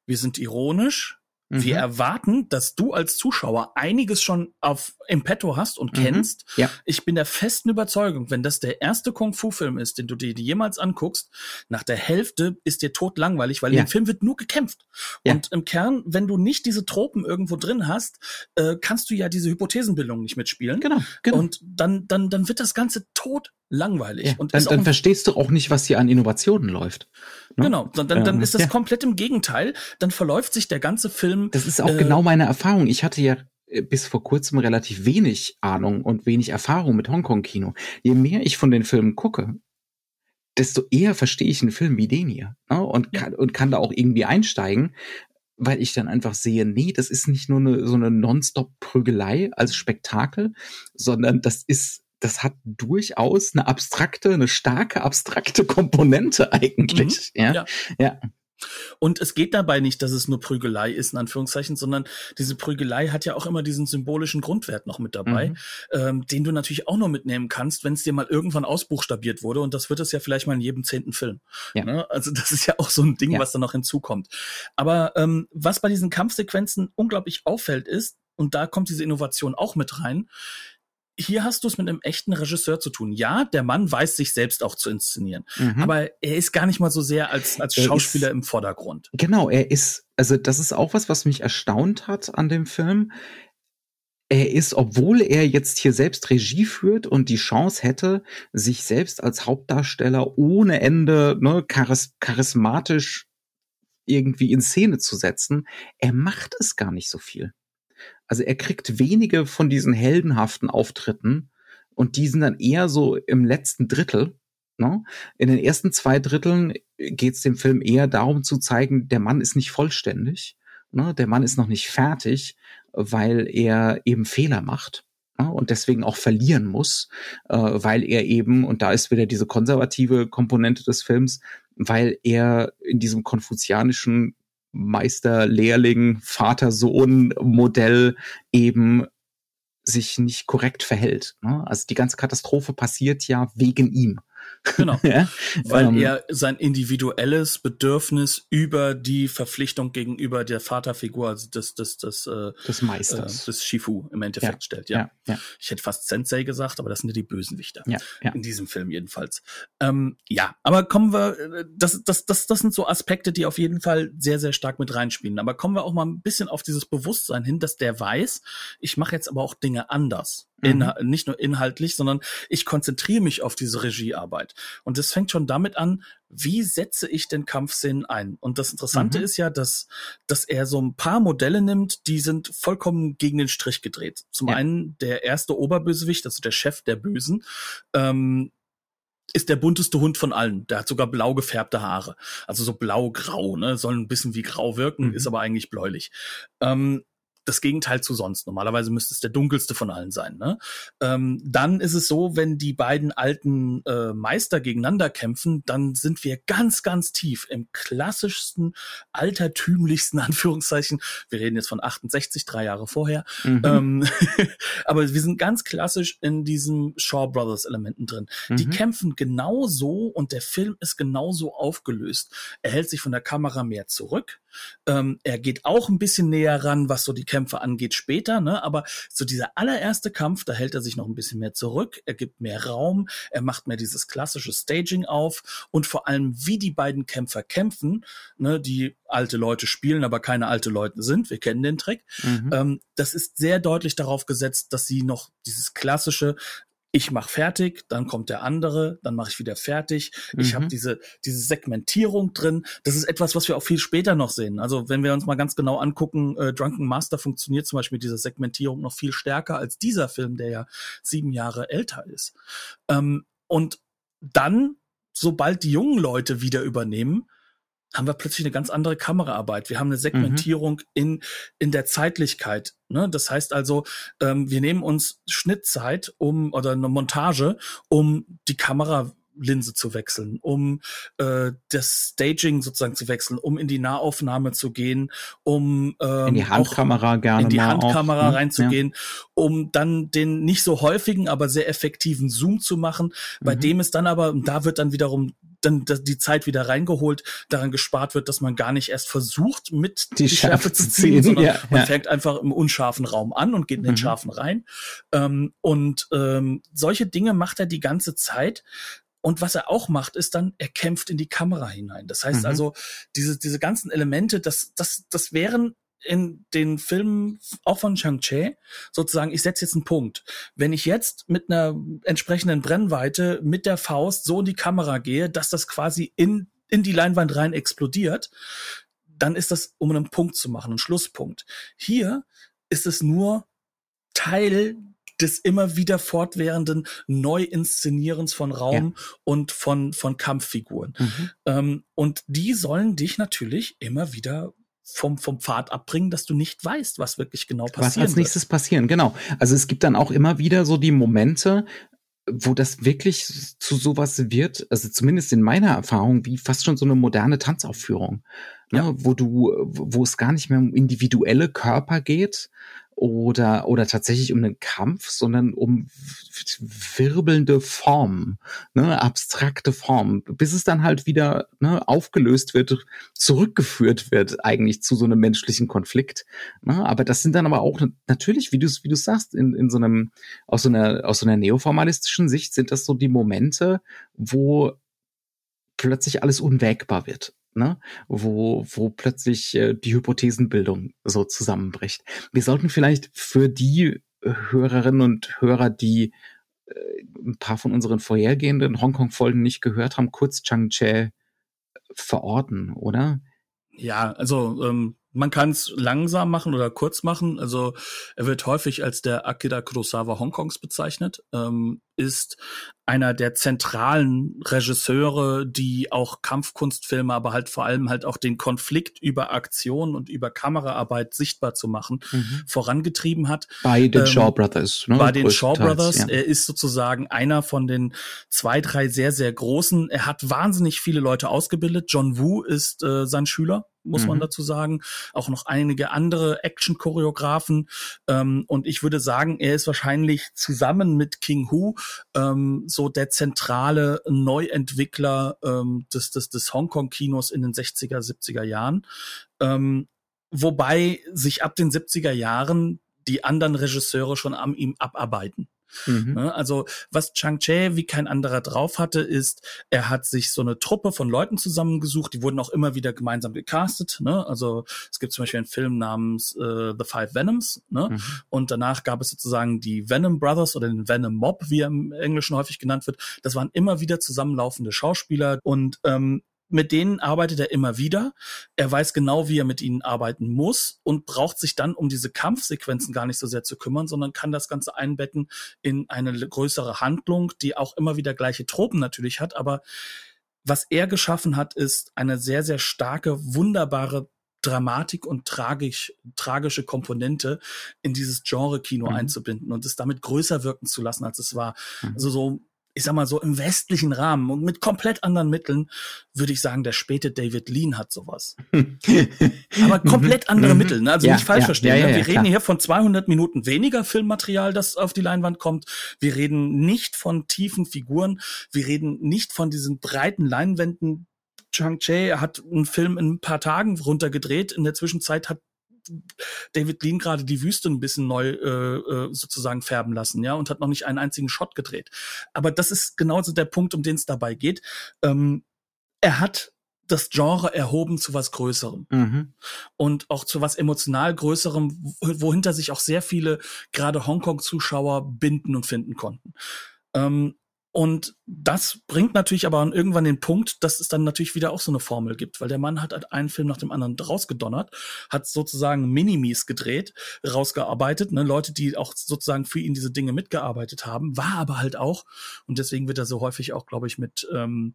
wir sind ironisch, wir mhm. erwarten, dass du als Zuschauer einiges schon auf im Petto hast und mhm. kennst. Ja. Ich bin der festen Überzeugung, wenn das der erste Kung-Fu-Film ist, den du dir jemals anguckst, nach der Hälfte ist dir tot langweilig, weil ja. dem Film wird nur gekämpft. Ja. Und im Kern, wenn du nicht diese Tropen irgendwo drin hast, äh, kannst du ja diese Hypothesenbildung nicht mitspielen. Genau, genau. Und dann, dann, dann wird das Ganze tot langweilig. Ja, und dann, dann verstehst du auch nicht, was hier an Innovationen läuft. Ne? Genau, dann, dann, dann ähm, ist das ja. komplett im Gegenteil. Dann verläuft sich der ganze Film. Das ist auch äh, genau meine Erfahrung. Ich hatte ja äh, bis vor kurzem relativ wenig Ahnung und wenig Erfahrung mit Hongkong-Kino. Je mehr ich von den Filmen gucke, desto eher verstehe ich einen Film wie den hier ne? und, ja. kann, und kann da auch irgendwie einsteigen, weil ich dann einfach sehe, nee, das ist nicht nur eine, so eine Nonstop-Prügelei als Spektakel, sondern das ist das hat durchaus eine abstrakte, eine starke abstrakte Komponente eigentlich. Mhm. Ja? ja. ja. Und es geht dabei nicht, dass es nur Prügelei ist, in Anführungszeichen, sondern diese Prügelei hat ja auch immer diesen symbolischen Grundwert noch mit dabei, mhm. ähm, den du natürlich auch noch mitnehmen kannst, wenn es dir mal irgendwann ausbuchstabiert wurde. Und das wird es ja vielleicht mal in jedem zehnten Film. Ja. Ne? Also das ist ja auch so ein Ding, ja. was da noch hinzukommt. Aber ähm, was bei diesen Kampfsequenzen unglaublich auffällt, ist, und da kommt diese Innovation auch mit rein, hier hast du es mit einem echten Regisseur zu tun. Ja, der Mann weiß sich selbst auch zu inszenieren, mhm. aber er ist gar nicht mal so sehr als, als Schauspieler ist, im Vordergrund. Genau, er ist, also das ist auch was, was mich erstaunt hat an dem Film. Er ist, obwohl er jetzt hier selbst Regie führt und die Chance hätte, sich selbst als Hauptdarsteller ohne Ende ne, charis charismatisch irgendwie in Szene zu setzen, er macht es gar nicht so viel. Also er kriegt wenige von diesen heldenhaften Auftritten und die sind dann eher so im letzten Drittel. Ne? In den ersten zwei Dritteln geht es dem Film eher darum zu zeigen, der Mann ist nicht vollständig, ne? der Mann ist noch nicht fertig, weil er eben Fehler macht ne? und deswegen auch verlieren muss, äh, weil er eben, und da ist wieder diese konservative Komponente des Films, weil er in diesem konfuzianischen Meister, Lehrling, Vater, Sohn Modell eben sich nicht korrekt verhält. Ne? Also die ganze Katastrophe passiert ja wegen ihm. Genau. ja? Weil ähm, er sein individuelles Bedürfnis über die Verpflichtung gegenüber der Vaterfigur, also des, des, des, äh, des Meisters, äh, des Shifu im Endeffekt ja. stellt. Ja. ja. Ich hätte fast Sensei gesagt, aber das sind ja die Bösenwichter. Ja. ja. In diesem Film jedenfalls. Ähm, ja, aber kommen wir, äh, das, das, das, das sind so Aspekte, die auf jeden Fall sehr, sehr stark mit reinspielen. Aber kommen wir auch mal ein bisschen auf dieses Bewusstsein hin, dass der weiß, ich mache jetzt aber auch Dinge anders. Mhm. nicht nur inhaltlich, sondern ich konzentriere mich auf diese Regiearbeit. Und das fängt schon damit an, wie setze ich den Kampfszenen ein? Und das Interessante mhm. ist ja, dass, dass er so ein paar Modelle nimmt, die sind vollkommen gegen den Strich gedreht. Zum ja. einen der erste Oberbösewicht, also der Chef der Bösen, ähm, ist der bunteste Hund von allen. Der hat sogar blau gefärbte Haare. Also so blau-grau, ne? Soll ein bisschen wie grau wirken, mhm. ist aber eigentlich bläulich. Ähm, das Gegenteil zu sonst. Normalerweise müsste es der dunkelste von allen sein. Ne? Ähm, dann ist es so, wenn die beiden alten äh, Meister gegeneinander kämpfen, dann sind wir ganz, ganz tief im klassischsten, altertümlichsten Anführungszeichen. Wir reden jetzt von 68, drei Jahre vorher. Mhm. Ähm, aber wir sind ganz klassisch in diesen Shaw Brothers Elementen drin. Mhm. Die kämpfen genauso und der Film ist genauso aufgelöst. Er hält sich von der Kamera mehr zurück. Ähm, er geht auch ein bisschen näher ran, was so die Kämpfe angeht später, ne? aber so dieser allererste Kampf, da hält er sich noch ein bisschen mehr zurück, er gibt mehr Raum, er macht mehr dieses klassische Staging auf und vor allem, wie die beiden Kämpfer kämpfen, ne? die alte Leute spielen, aber keine alte Leute sind, wir kennen den Trick, mhm. ähm, das ist sehr deutlich darauf gesetzt, dass sie noch dieses klassische ich mache fertig, dann kommt der andere, dann mache ich wieder fertig. Ich habe Mhm. diese diese Segmentierung drin. Das ist etwas, was wir auch viel später noch sehen. Also wenn wir uns mal ganz genau angucken, äh, Drunken Master funktioniert zum Beispiel mit dieser Segmentierung noch viel stärker als dieser Film, der ja sieben Jahre älter ist. Ähm, und dann, sobald die jungen Leute wieder übernehmen, haben wir plötzlich eine ganz andere Kameraarbeit. Wir haben eine Segmentierung in, in der Zeitlichkeit. Ne? Das heißt also, ähm, wir nehmen uns Schnittzeit um oder eine Montage, um die Kameralinse zu wechseln, um äh, das Staging sozusagen zu wechseln, um in die Nahaufnahme zu gehen, um ähm, In die Handkamera gerne in die Handkamera auch, ne? reinzugehen, um dann den nicht so häufigen, aber sehr effektiven Zoom zu machen, bei Mhm. dem es dann aber, und da wird dann wiederum dann die Zeit wieder reingeholt, daran gespart wird, dass man gar nicht erst versucht, mit Die Schärfe zu ziehen, sondern ja, man ja. fängt einfach im unscharfen Raum an und geht in den Mhm. scharfen rein. Ähm, und ähm, solche Dinge macht er die ganze Zeit. Und was er auch macht, ist dann, er kämpft in die Kamera hinein. Das heißt Mhm. also, diese, diese ganzen Elemente, das, das, das wären in den Filmen auch von Chang-Che sozusagen, ich setze jetzt einen Punkt. Wenn ich jetzt mit einer entsprechenden Brennweite mit der Faust so in die Kamera gehe, dass das quasi in, in die Leinwand rein explodiert, dann ist das, um einen Punkt zu machen, einen Schlusspunkt. Hier ist es nur Teil des immer wieder fortwährenden Neuinszenierens von Raum und von, von Kampffiguren. Mhm. Ähm, und die sollen dich natürlich immer wieder vom, vom Pfad abbringen, dass du nicht weißt, was wirklich genau Was passiert. als nächstes passieren, genau. Also es gibt dann auch immer wieder so die Momente, wo das wirklich zu sowas wird, also zumindest in meiner Erfahrung, wie fast schon so eine moderne Tanzaufführung, ne, Ja. wo du, wo es gar nicht mehr um individuelle Körper geht oder oder tatsächlich um einen Kampf, sondern um wirbelnde Formen, ne, abstrakte Formen, bis es dann halt wieder ne, aufgelöst wird, zurückgeführt wird eigentlich zu so einem menschlichen Konflikt. Ne? Aber das sind dann aber auch natürlich, wie du wie du sagst, in, in so einem aus so einer aus so einer neoformalistischen Sicht sind das so die Momente, wo plötzlich alles unwägbar wird. Ne? Wo, wo plötzlich äh, die Hypothesenbildung so zusammenbricht. Wir sollten vielleicht für die Hörerinnen und Hörer, die äh, ein paar von unseren vorhergehenden Hongkong-Folgen nicht gehört haben, kurz Chang-Che verorten, oder? Ja, also ähm, man kann es langsam machen oder kurz machen. Also er wird häufig als der Akira Kurosawa Hongkongs bezeichnet, ähm, ist einer der zentralen Regisseure, die auch Kampfkunstfilme, aber halt vor allem halt auch den Konflikt über Aktion und über Kameraarbeit sichtbar zu machen, Mhm. vorangetrieben hat. Bei den Ähm, Shaw Brothers. Ne? bei den Shaw Brothers. Ja. Er ist sozusagen einer von den zwei, drei sehr, sehr großen. Er hat wahnsinnig viele Leute ausgebildet. John Woo ist äh, sein Schüler, muss man Mhm. dazu sagen. Auch noch einige andere Action-Choreografen. Ähm, und ich würde sagen, er ist wahrscheinlich zusammen mit King Hu ähm, so der zentrale Neuentwickler ähm, des, des, des Hongkong-Kinos in den 60er, 70er Jahren. Ähm, wobei sich ab den 70er Jahren die anderen Regisseure schon an ihm abarbeiten. Mhm. Ne? Also was Chang Che wie kein anderer drauf hatte, ist, er hat sich so eine Truppe von Leuten zusammengesucht, die wurden auch immer wieder gemeinsam gecastet. Ne? Also es gibt zum Beispiel einen Film namens äh, The Five Venoms, ne? Mhm. Und danach gab es sozusagen die Venom Brothers oder den Venom Mob, wie er im Englischen häufig genannt wird. Das waren immer wieder zusammenlaufende Schauspieler und ähm, mit denen arbeitet er immer wieder. Er weiß genau, wie er mit ihnen arbeiten muss und braucht sich dann um diese Kampfsequenzen gar nicht so sehr zu kümmern, sondern kann das Ganze einbetten in eine größere Handlung, die auch immer wieder gleiche Tropen natürlich hat. Aber was er geschaffen hat, ist eine sehr, sehr starke, wunderbare Dramatik und tragisch, tragische Komponente in dieses Genre-Kino Mhm. einzubinden und es damit größer wirken zu lassen, als es war. Mhm. Also so, ich sag mal so im westlichen Rahmen und mit komplett anderen Mitteln würde ich sagen, der späte David Lean hat sowas. Aber komplett andere Mhm. Mittel, ne? also Ja, nicht falsch ja, verstehen. ja, ne? Wir reden hier von 200 Minuten weniger Filmmaterial, das auf die Leinwand kommt. Wir reden nicht von tiefen Figuren. Wir reden nicht von diesen breiten Leinwänden. Chang Che hat einen Film in ein paar Tagen runtergedreht. In der Zwischenzeit hat David Lean gerade die Wüste ein bisschen neu äh, äh, sozusagen färben lassen, ja, und hat noch nicht einen einzigen Shot gedreht. Aber das ist genauso der Punkt, um den es dabei geht. Ähm, er hat das Genre erhoben zu was Größerem Mhm. und auch zu was emotional Größerem, wo- wohinter sich auch sehr viele gerade Hongkong-Zuschauer binden und finden konnten. Ähm, und das bringt natürlich aber irgendwann den Punkt, dass es dann natürlich wieder auch so eine Formel gibt, weil der Mann hat halt einen Film nach dem anderen rausgedonnert, hat sozusagen Minimis gedreht, rausgearbeitet, ne, Leute, die auch sozusagen für ihn diese Dinge mitgearbeitet haben, war aber halt auch, und deswegen wird er so häufig auch, glaube ich, mit, ähm,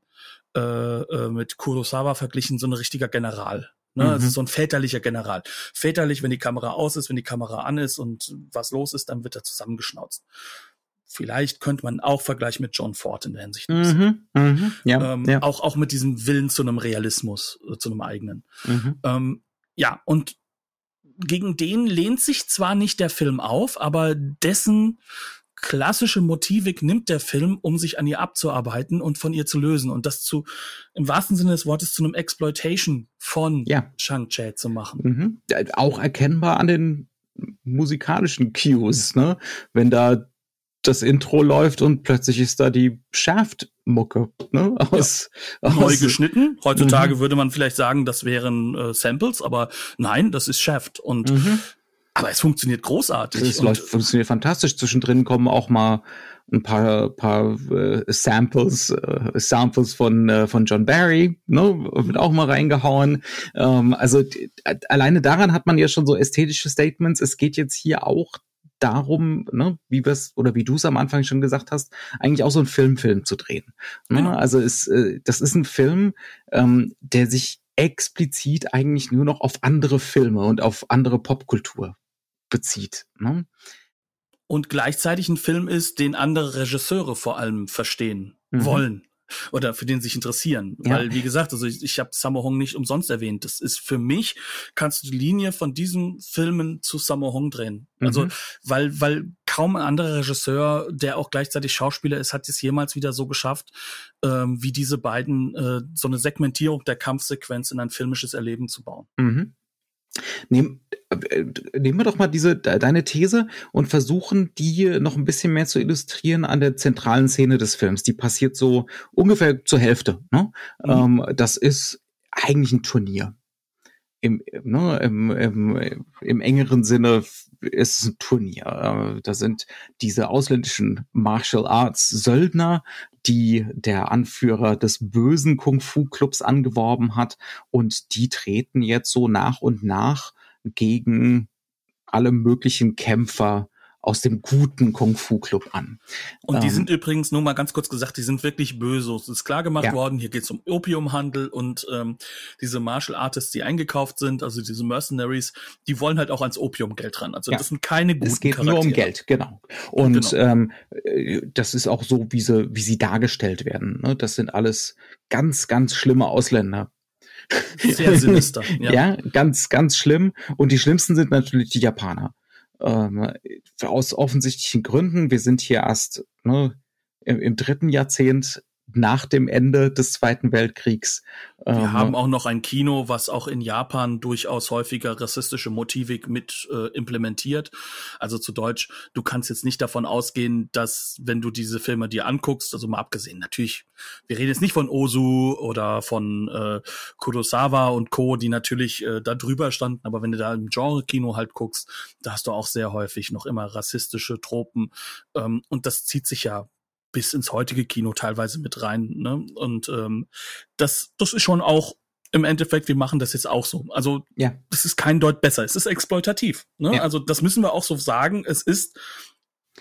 äh, äh, mit Kurosawa verglichen, so ein richtiger General. Ne, mhm. Also so ein väterlicher General. Väterlich, wenn die Kamera aus ist, wenn die Kamera an ist und was los ist, dann wird er zusammengeschnauzt vielleicht könnte man auch vergleichen mit John Ford in der Hinsicht. Mhm, mh, ja, ähm, ja. Auch, auch mit diesem Willen zu einem Realismus, äh, zu einem eigenen. Mhm. Ähm, ja, und gegen den lehnt sich zwar nicht der Film auf, aber dessen klassische Motivik nimmt der Film, um sich an ihr abzuarbeiten und von ihr zu lösen und das zu, im wahrsten Sinne des Wortes, zu einem Exploitation von ja. Chang-Che zu machen. Mhm. Auch erkennbar an den musikalischen Cues, ne? Wenn da das Intro läuft und plötzlich ist da die Shaft-Mucke. Ne? Aus, ja. Neu aus, geschnitten. Heutzutage mhm. würde man vielleicht sagen, das wären äh, Samples, aber nein, das ist Shaft. Und mhm. aber es funktioniert großartig. Es läuft, funktioniert fantastisch. Zwischendrin kommen auch mal ein paar, paar äh, Samples, äh, Samples von, äh, von John Barry, ne, wird auch mal reingehauen. Ähm, also alleine daran hat man ja schon so ästhetische Statements. Es geht jetzt hier auch darum, ne, wie es oder wie du es am Anfang schon gesagt hast, eigentlich auch so einen Filmfilm zu drehen. Ne? Genau. Also ist, äh, das ist ein Film, ähm, der sich explizit eigentlich nur noch auf andere Filme und auf andere Popkultur bezieht. Ne? Und gleichzeitig ein Film ist, den andere Regisseure vor allem verstehen mhm. wollen oder für den sich interessieren. Ja. Weil, wie gesagt, also ich, ich habe Sammo Hong nicht umsonst erwähnt. Das ist für mich, kannst du die Linie von diesen Filmen zu Sammo Hong drehen. Also, mhm. weil, weil kaum ein anderer Regisseur, der auch gleichzeitig Schauspieler ist, hat es jemals wieder so geschafft, ähm, wie diese beiden, äh, so eine Segmentierung der Kampfsequenz in ein filmisches Erleben zu bauen. Mhm. Nehm, äh, nehmen wir doch mal diese deine These und versuchen die noch ein bisschen mehr zu illustrieren an der zentralen Szene des Films. Die passiert so ungefähr zur Hälfte. Ne? Mhm. Ähm, das ist eigentlich ein Turnier. Im, ne, im, im, im engeren Sinne ist es ein Turnier. Äh, da sind diese ausländischen Martial Arts Söldner, die der Anführer des bösen Kung-Fu-Clubs angeworben hat. Und die treten jetzt so nach und nach gegen alle möglichen Kämpfer aus dem guten Kung-Fu-Club an. Und die ähm, sind übrigens, nur mal ganz kurz gesagt, die sind wirklich böse. Es ist klar gemacht ja. worden, hier geht es um Opiumhandel und ähm, diese Martial Artists, die eingekauft sind, also diese Mercenaries, die wollen halt auch ans Opiumgeld ran. Also ja. das sind keine guten Es geht Charaktere. nur um Geld, genau. Und genau. Ähm, äh, das ist auch so, wie sie, wie sie dargestellt werden. Ne? Das sind alles ganz, ganz schlimme Ausländer. Sehr sinister. Ja. ja, ganz, ganz schlimm. Und die schlimmsten sind natürlich die Japaner ähm, aus offensichtlichen Gründen. Wir sind hier erst ne, im, im dritten Jahrzehnt nach dem Ende des Zweiten Weltkriegs. Wir ähm, haben auch noch ein Kino, was auch in Japan durchaus häufiger rassistische Motivik mit äh, implementiert. Also zu Deutsch, du kannst jetzt nicht davon ausgehen, dass wenn du diese Filme dir anguckst, also mal abgesehen, natürlich, wir reden jetzt nicht von Ozu oder von äh, Kurosawa und Co., die natürlich äh, da drüber standen, aber wenn du da im Genre-Kino halt guckst, da hast du auch sehr häufig noch immer rassistische Tropen. Ähm, und das zieht sich ja bis ins heutige Kino teilweise mit rein. Ne? Und ähm, das, das ist schon auch im Endeffekt, wir machen das jetzt auch so. Also ja. das ist kein Deut besser, es ist exploitativ. Ne? Ja. Also das müssen wir auch so sagen. Es ist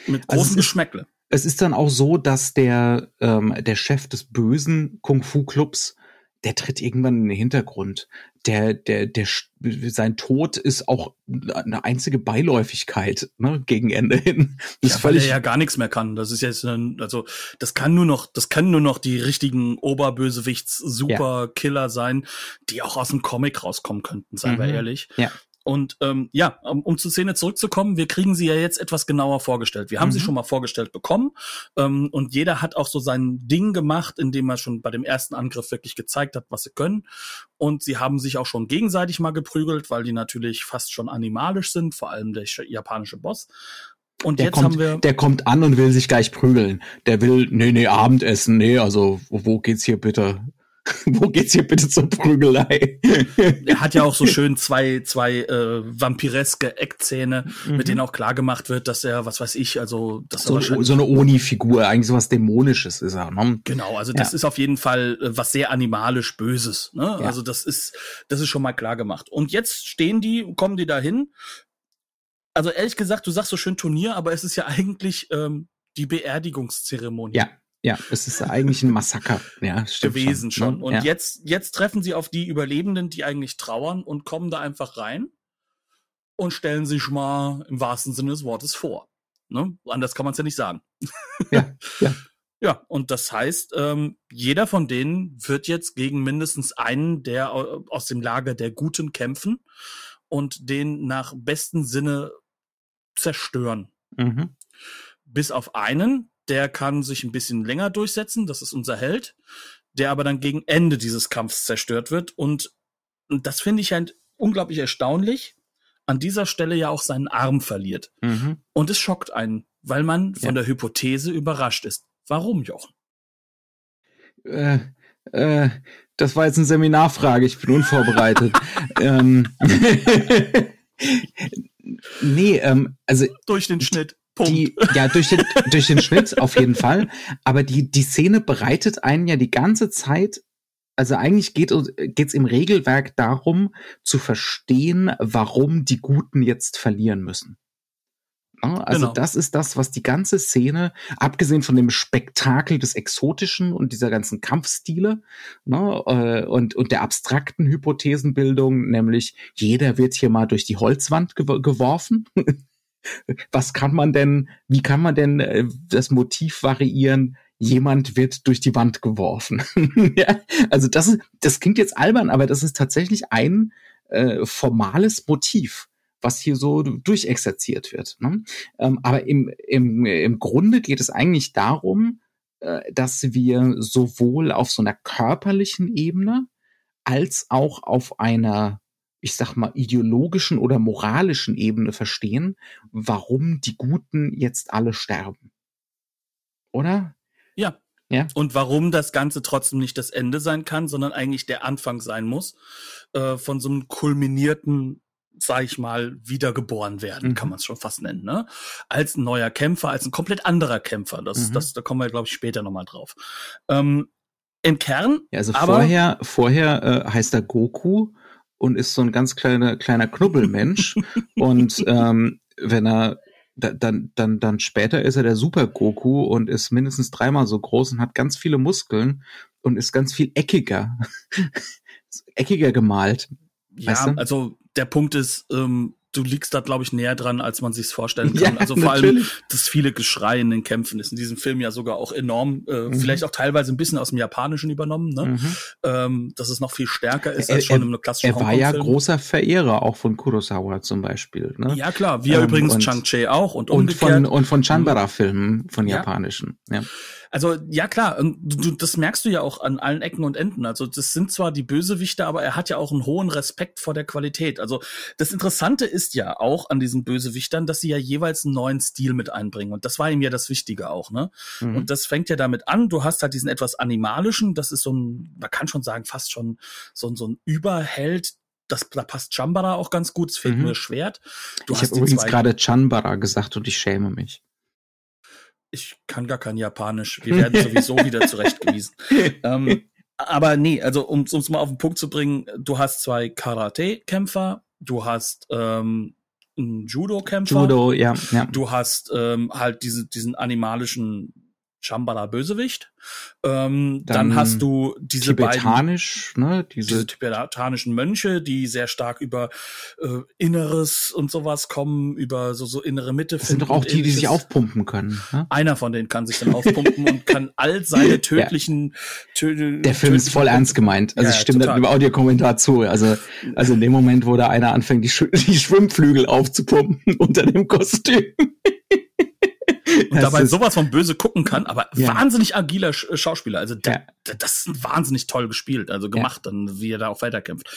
mit großem also Geschmäckle. Es ist dann auch so, dass der, ähm, der Chef des bösen Kung-Fu-Clubs der tritt irgendwann in den Hintergrund. Der, der, der, sein Tod ist auch eine einzige Beiläufigkeit, ne, gegen Ende hin. Das ja, weil er ja gar nichts mehr kann. Das ist jetzt, ein, also, das kann nur noch, das kann nur noch die richtigen Oberbösewichts Super Killer sein, die auch aus dem Comic rauskommen könnten, seien mhm. wir ehrlich. Ja. Und ähm, ja, um, um zur Szene zurückzukommen, wir kriegen sie ja jetzt etwas genauer vorgestellt. Wir haben mhm. sie schon mal vorgestellt bekommen ähm, und jeder hat auch so sein Ding gemacht, indem er schon bei dem ersten Angriff wirklich gezeigt hat, was sie können. Und sie haben sich auch schon gegenseitig mal geprügelt, weil die natürlich fast schon animalisch sind, vor allem der japanische Boss. Und der jetzt kommt, haben wir. Der kommt an und will sich gleich prügeln. Der will, nee, nee, Abendessen, nee, also wo geht's hier bitte? Wo geht's hier bitte zur Prügelei? er hat ja auch so schön zwei, zwei äh, vampireske Eckzähne, mhm. mit denen auch klar gemacht wird, dass er, was weiß ich, also das so, so eine Oni-Figur, eigentlich sowas Dämonisches ist er. Ne? Genau, also das ja. ist auf jeden Fall äh, was sehr animalisch Böses. Ne? Ja. Also das ist, das ist schon mal klar gemacht. Und jetzt stehen die, kommen die dahin. Also ehrlich gesagt, du sagst so schön Turnier, aber es ist ja eigentlich ähm, die Beerdigungszeremonie. Ja, ja, es ist eigentlich ein Massaker. Ja, gewesen schon. schon. Ne? Und ja. jetzt, jetzt treffen sie auf die Überlebenden, die eigentlich trauern und kommen da einfach rein und stellen sich mal im wahrsten Sinne des Wortes vor. Ne? Anders kann man es ja nicht sagen. Ja, ja. Ja, und das heißt, ähm, jeder von denen wird jetzt gegen mindestens einen der aus dem Lager der Guten kämpfen und den nach besten Sinne zerstören. Mhm. Bis auf einen, der kann sich ein bisschen länger durchsetzen, das ist unser Held, der aber dann gegen Ende dieses Kampfs zerstört wird. Und, und das finde ich halt unglaublich erstaunlich, an dieser Stelle ja auch seinen Arm verliert. Mhm. Und es schockt einen, weil man von ja. der Hypothese überrascht ist. Warum, Jochen? Äh, äh, das war jetzt eine Seminarfrage, ich bin unvorbereitet. ähm, nee, ähm, also. Durch den Schnitt. Punkt. Die, ja, durch den, durch den Schnitt auf jeden Fall. Aber die, die Szene bereitet einen ja die ganze Zeit also eigentlich geht es im Regelwerk darum, zu verstehen, warum die Guten jetzt verlieren müssen. Also genau. das ist das, was die ganze Szene, abgesehen von dem Spektakel des Exotischen und dieser ganzen Kampfstile ne, äh, und, und der abstrakten Hypothesenbildung, nämlich jeder wird hier mal durch die Holzwand geworfen. was kann man denn, wie kann man denn äh, das Motiv variieren? Jemand wird durch die Wand geworfen. ja, also das ist, das klingt jetzt albern, aber das ist tatsächlich ein äh, formales Motiv was hier so durchexerziert wird. Ne? Ähm, aber im, im, im Grunde geht es eigentlich darum, äh, dass wir sowohl auf so einer körperlichen Ebene als auch auf einer ich sag mal, ideologischen oder moralischen Ebene verstehen, warum die Guten jetzt alle sterben. Oder? Ja. Ja. Und warum das Ganze trotzdem nicht das Ende sein kann, sondern eigentlich der Anfang sein muss äh, von so einem kulminierten sag ich mal, wiedergeboren werden, mhm. kann man es schon fast nennen, ne? Als ein neuer Kämpfer, als ein komplett anderer Kämpfer. Das, mhm. das, da kommen wir, glaube ich, später nochmal drauf. Ähm, Im Kern. Ja, also aber, vorher, vorher äh, heißt er Goku und ist so ein ganz kleiner, kleiner Knubbelmensch. und ähm, wenn er dann, dann, dann später ist er der Super Goku und ist mindestens dreimal so groß und hat ganz viele Muskeln und ist ganz viel eckiger. eckiger gemalt. Ja, weißt du? also der Punkt ist, ähm, du liegst da, glaube ich, näher dran, als man sich vorstellen kann. Ja, also vor natürlich. allem das viele Geschrei in den Kämpfen ist in diesem Film ja sogar auch enorm, äh, mhm. vielleicht auch teilweise ein bisschen aus dem Japanischen übernommen, ne? Mhm. Ähm, dass es noch viel stärker ist als schon im klassischen Er war ja großer Verehrer auch von Kurosawa zum Beispiel. Ne? Ja klar, wie ähm, übrigens Chang-Chi auch und umgekehrt. Und von, und von Chanbara-Filmen, von ja. japanischen. Ja. Also ja klar, du, das merkst du ja auch an allen Ecken und Enden. Also das sind zwar die Bösewichte, aber er hat ja auch einen hohen Respekt vor der Qualität. Also das Interessante ist ja auch an diesen Bösewichtern, dass sie ja jeweils einen neuen Stil mit einbringen. Und das war ihm ja das Wichtige auch, ne? Mhm. Und das fängt ja damit an, du hast halt diesen etwas animalischen, das ist so ein, man kann schon sagen, fast schon so, so ein Überheld, das, da passt Chambara auch ganz gut, es fehlt mhm. nur Schwert. Du ich habe übrigens gerade Chambara gesagt und ich schäme mich ich kann gar kein Japanisch. Wir werden sowieso wieder zurechtgewiesen. ähm, aber nee, also um es mal auf den Punkt zu bringen, du hast zwei Karate-Kämpfer, du hast ähm, einen Judo-Kämpfer. Judo, ja, ja. Du hast ähm, halt diese, diesen animalischen Shambhala Bösewicht. Ähm, dann, dann, hast du diese tibetanisch, beiden, ne, diese, diese, tibetanischen Mönche, die sehr stark über äh, Inneres und sowas kommen, über so so innere Mitte. Das sind doch auch die, die sich aufpumpen können. Ne? Einer von denen kann sich dann aufpumpen und kann all seine tödlichen. Ja. Tö Der Film ist voll ernst gemeint. Also ja, ich stimme da im Audiokommentar zu. Also also in dem Moment, wo da einer anfängt, die, Sch die Schwimmflügel aufzupumpen unter dem Kostüm. Und dabei sowas von böse gucken kann, aber ja. wahnsinnig agiler Sch Schauspieler. Also der, ja. das ist wahnsinnig toll gespielt, also gemacht, ja. dann wie er da auch weiterkämpft.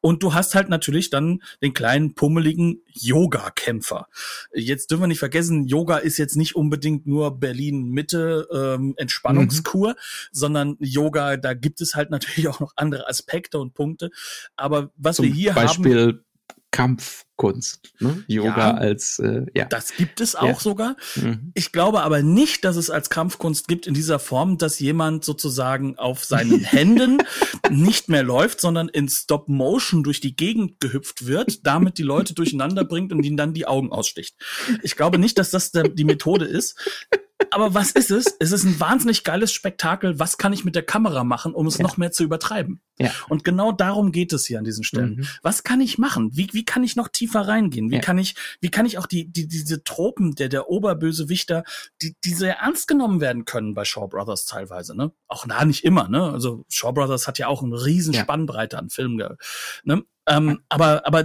Und du hast halt natürlich dann den kleinen pummeligen Yoga-Kämpfer. Jetzt dürfen wir nicht vergessen, Yoga ist jetzt nicht unbedingt nur Berlin Mitte ähm, Entspannungskur, mhm. sondern Yoga, da gibt es halt natürlich auch noch andere Aspekte und Punkte. Aber was Zum wir hier Beispiel haben Kampfkunst, ne? Yoga ja, als äh, ja. Das gibt es auch ja. sogar. Mhm. Ich glaube aber nicht, dass es als Kampfkunst gibt in dieser Form, dass jemand sozusagen auf seinen Händen nicht mehr läuft, sondern in Stop Motion durch die Gegend gehüpft wird, damit die Leute durcheinander bringt und ihnen dann die Augen aussticht. Ich glaube nicht, dass das die Methode ist aber was ist es? Es ist ein wahnsinnig geiles Spektakel. Was kann ich mit der Kamera machen, um es ja. noch mehr zu übertreiben? Ja. Und genau darum geht es hier an diesen Stellen. Mhm. Was kann ich machen? Wie, wie kann ich noch tiefer reingehen? Wie ja. kann ich, wie kann ich auch die, die, diese Tropen der, der Oberbösewichter, die, die sehr ernst genommen werden können bei Shaw Brothers teilweise, ne? Auch na, nicht immer, ne? Also Shaw Brothers hat ja auch eine riesen Spannbreite an Filmen, ne? Ähm, aber, aber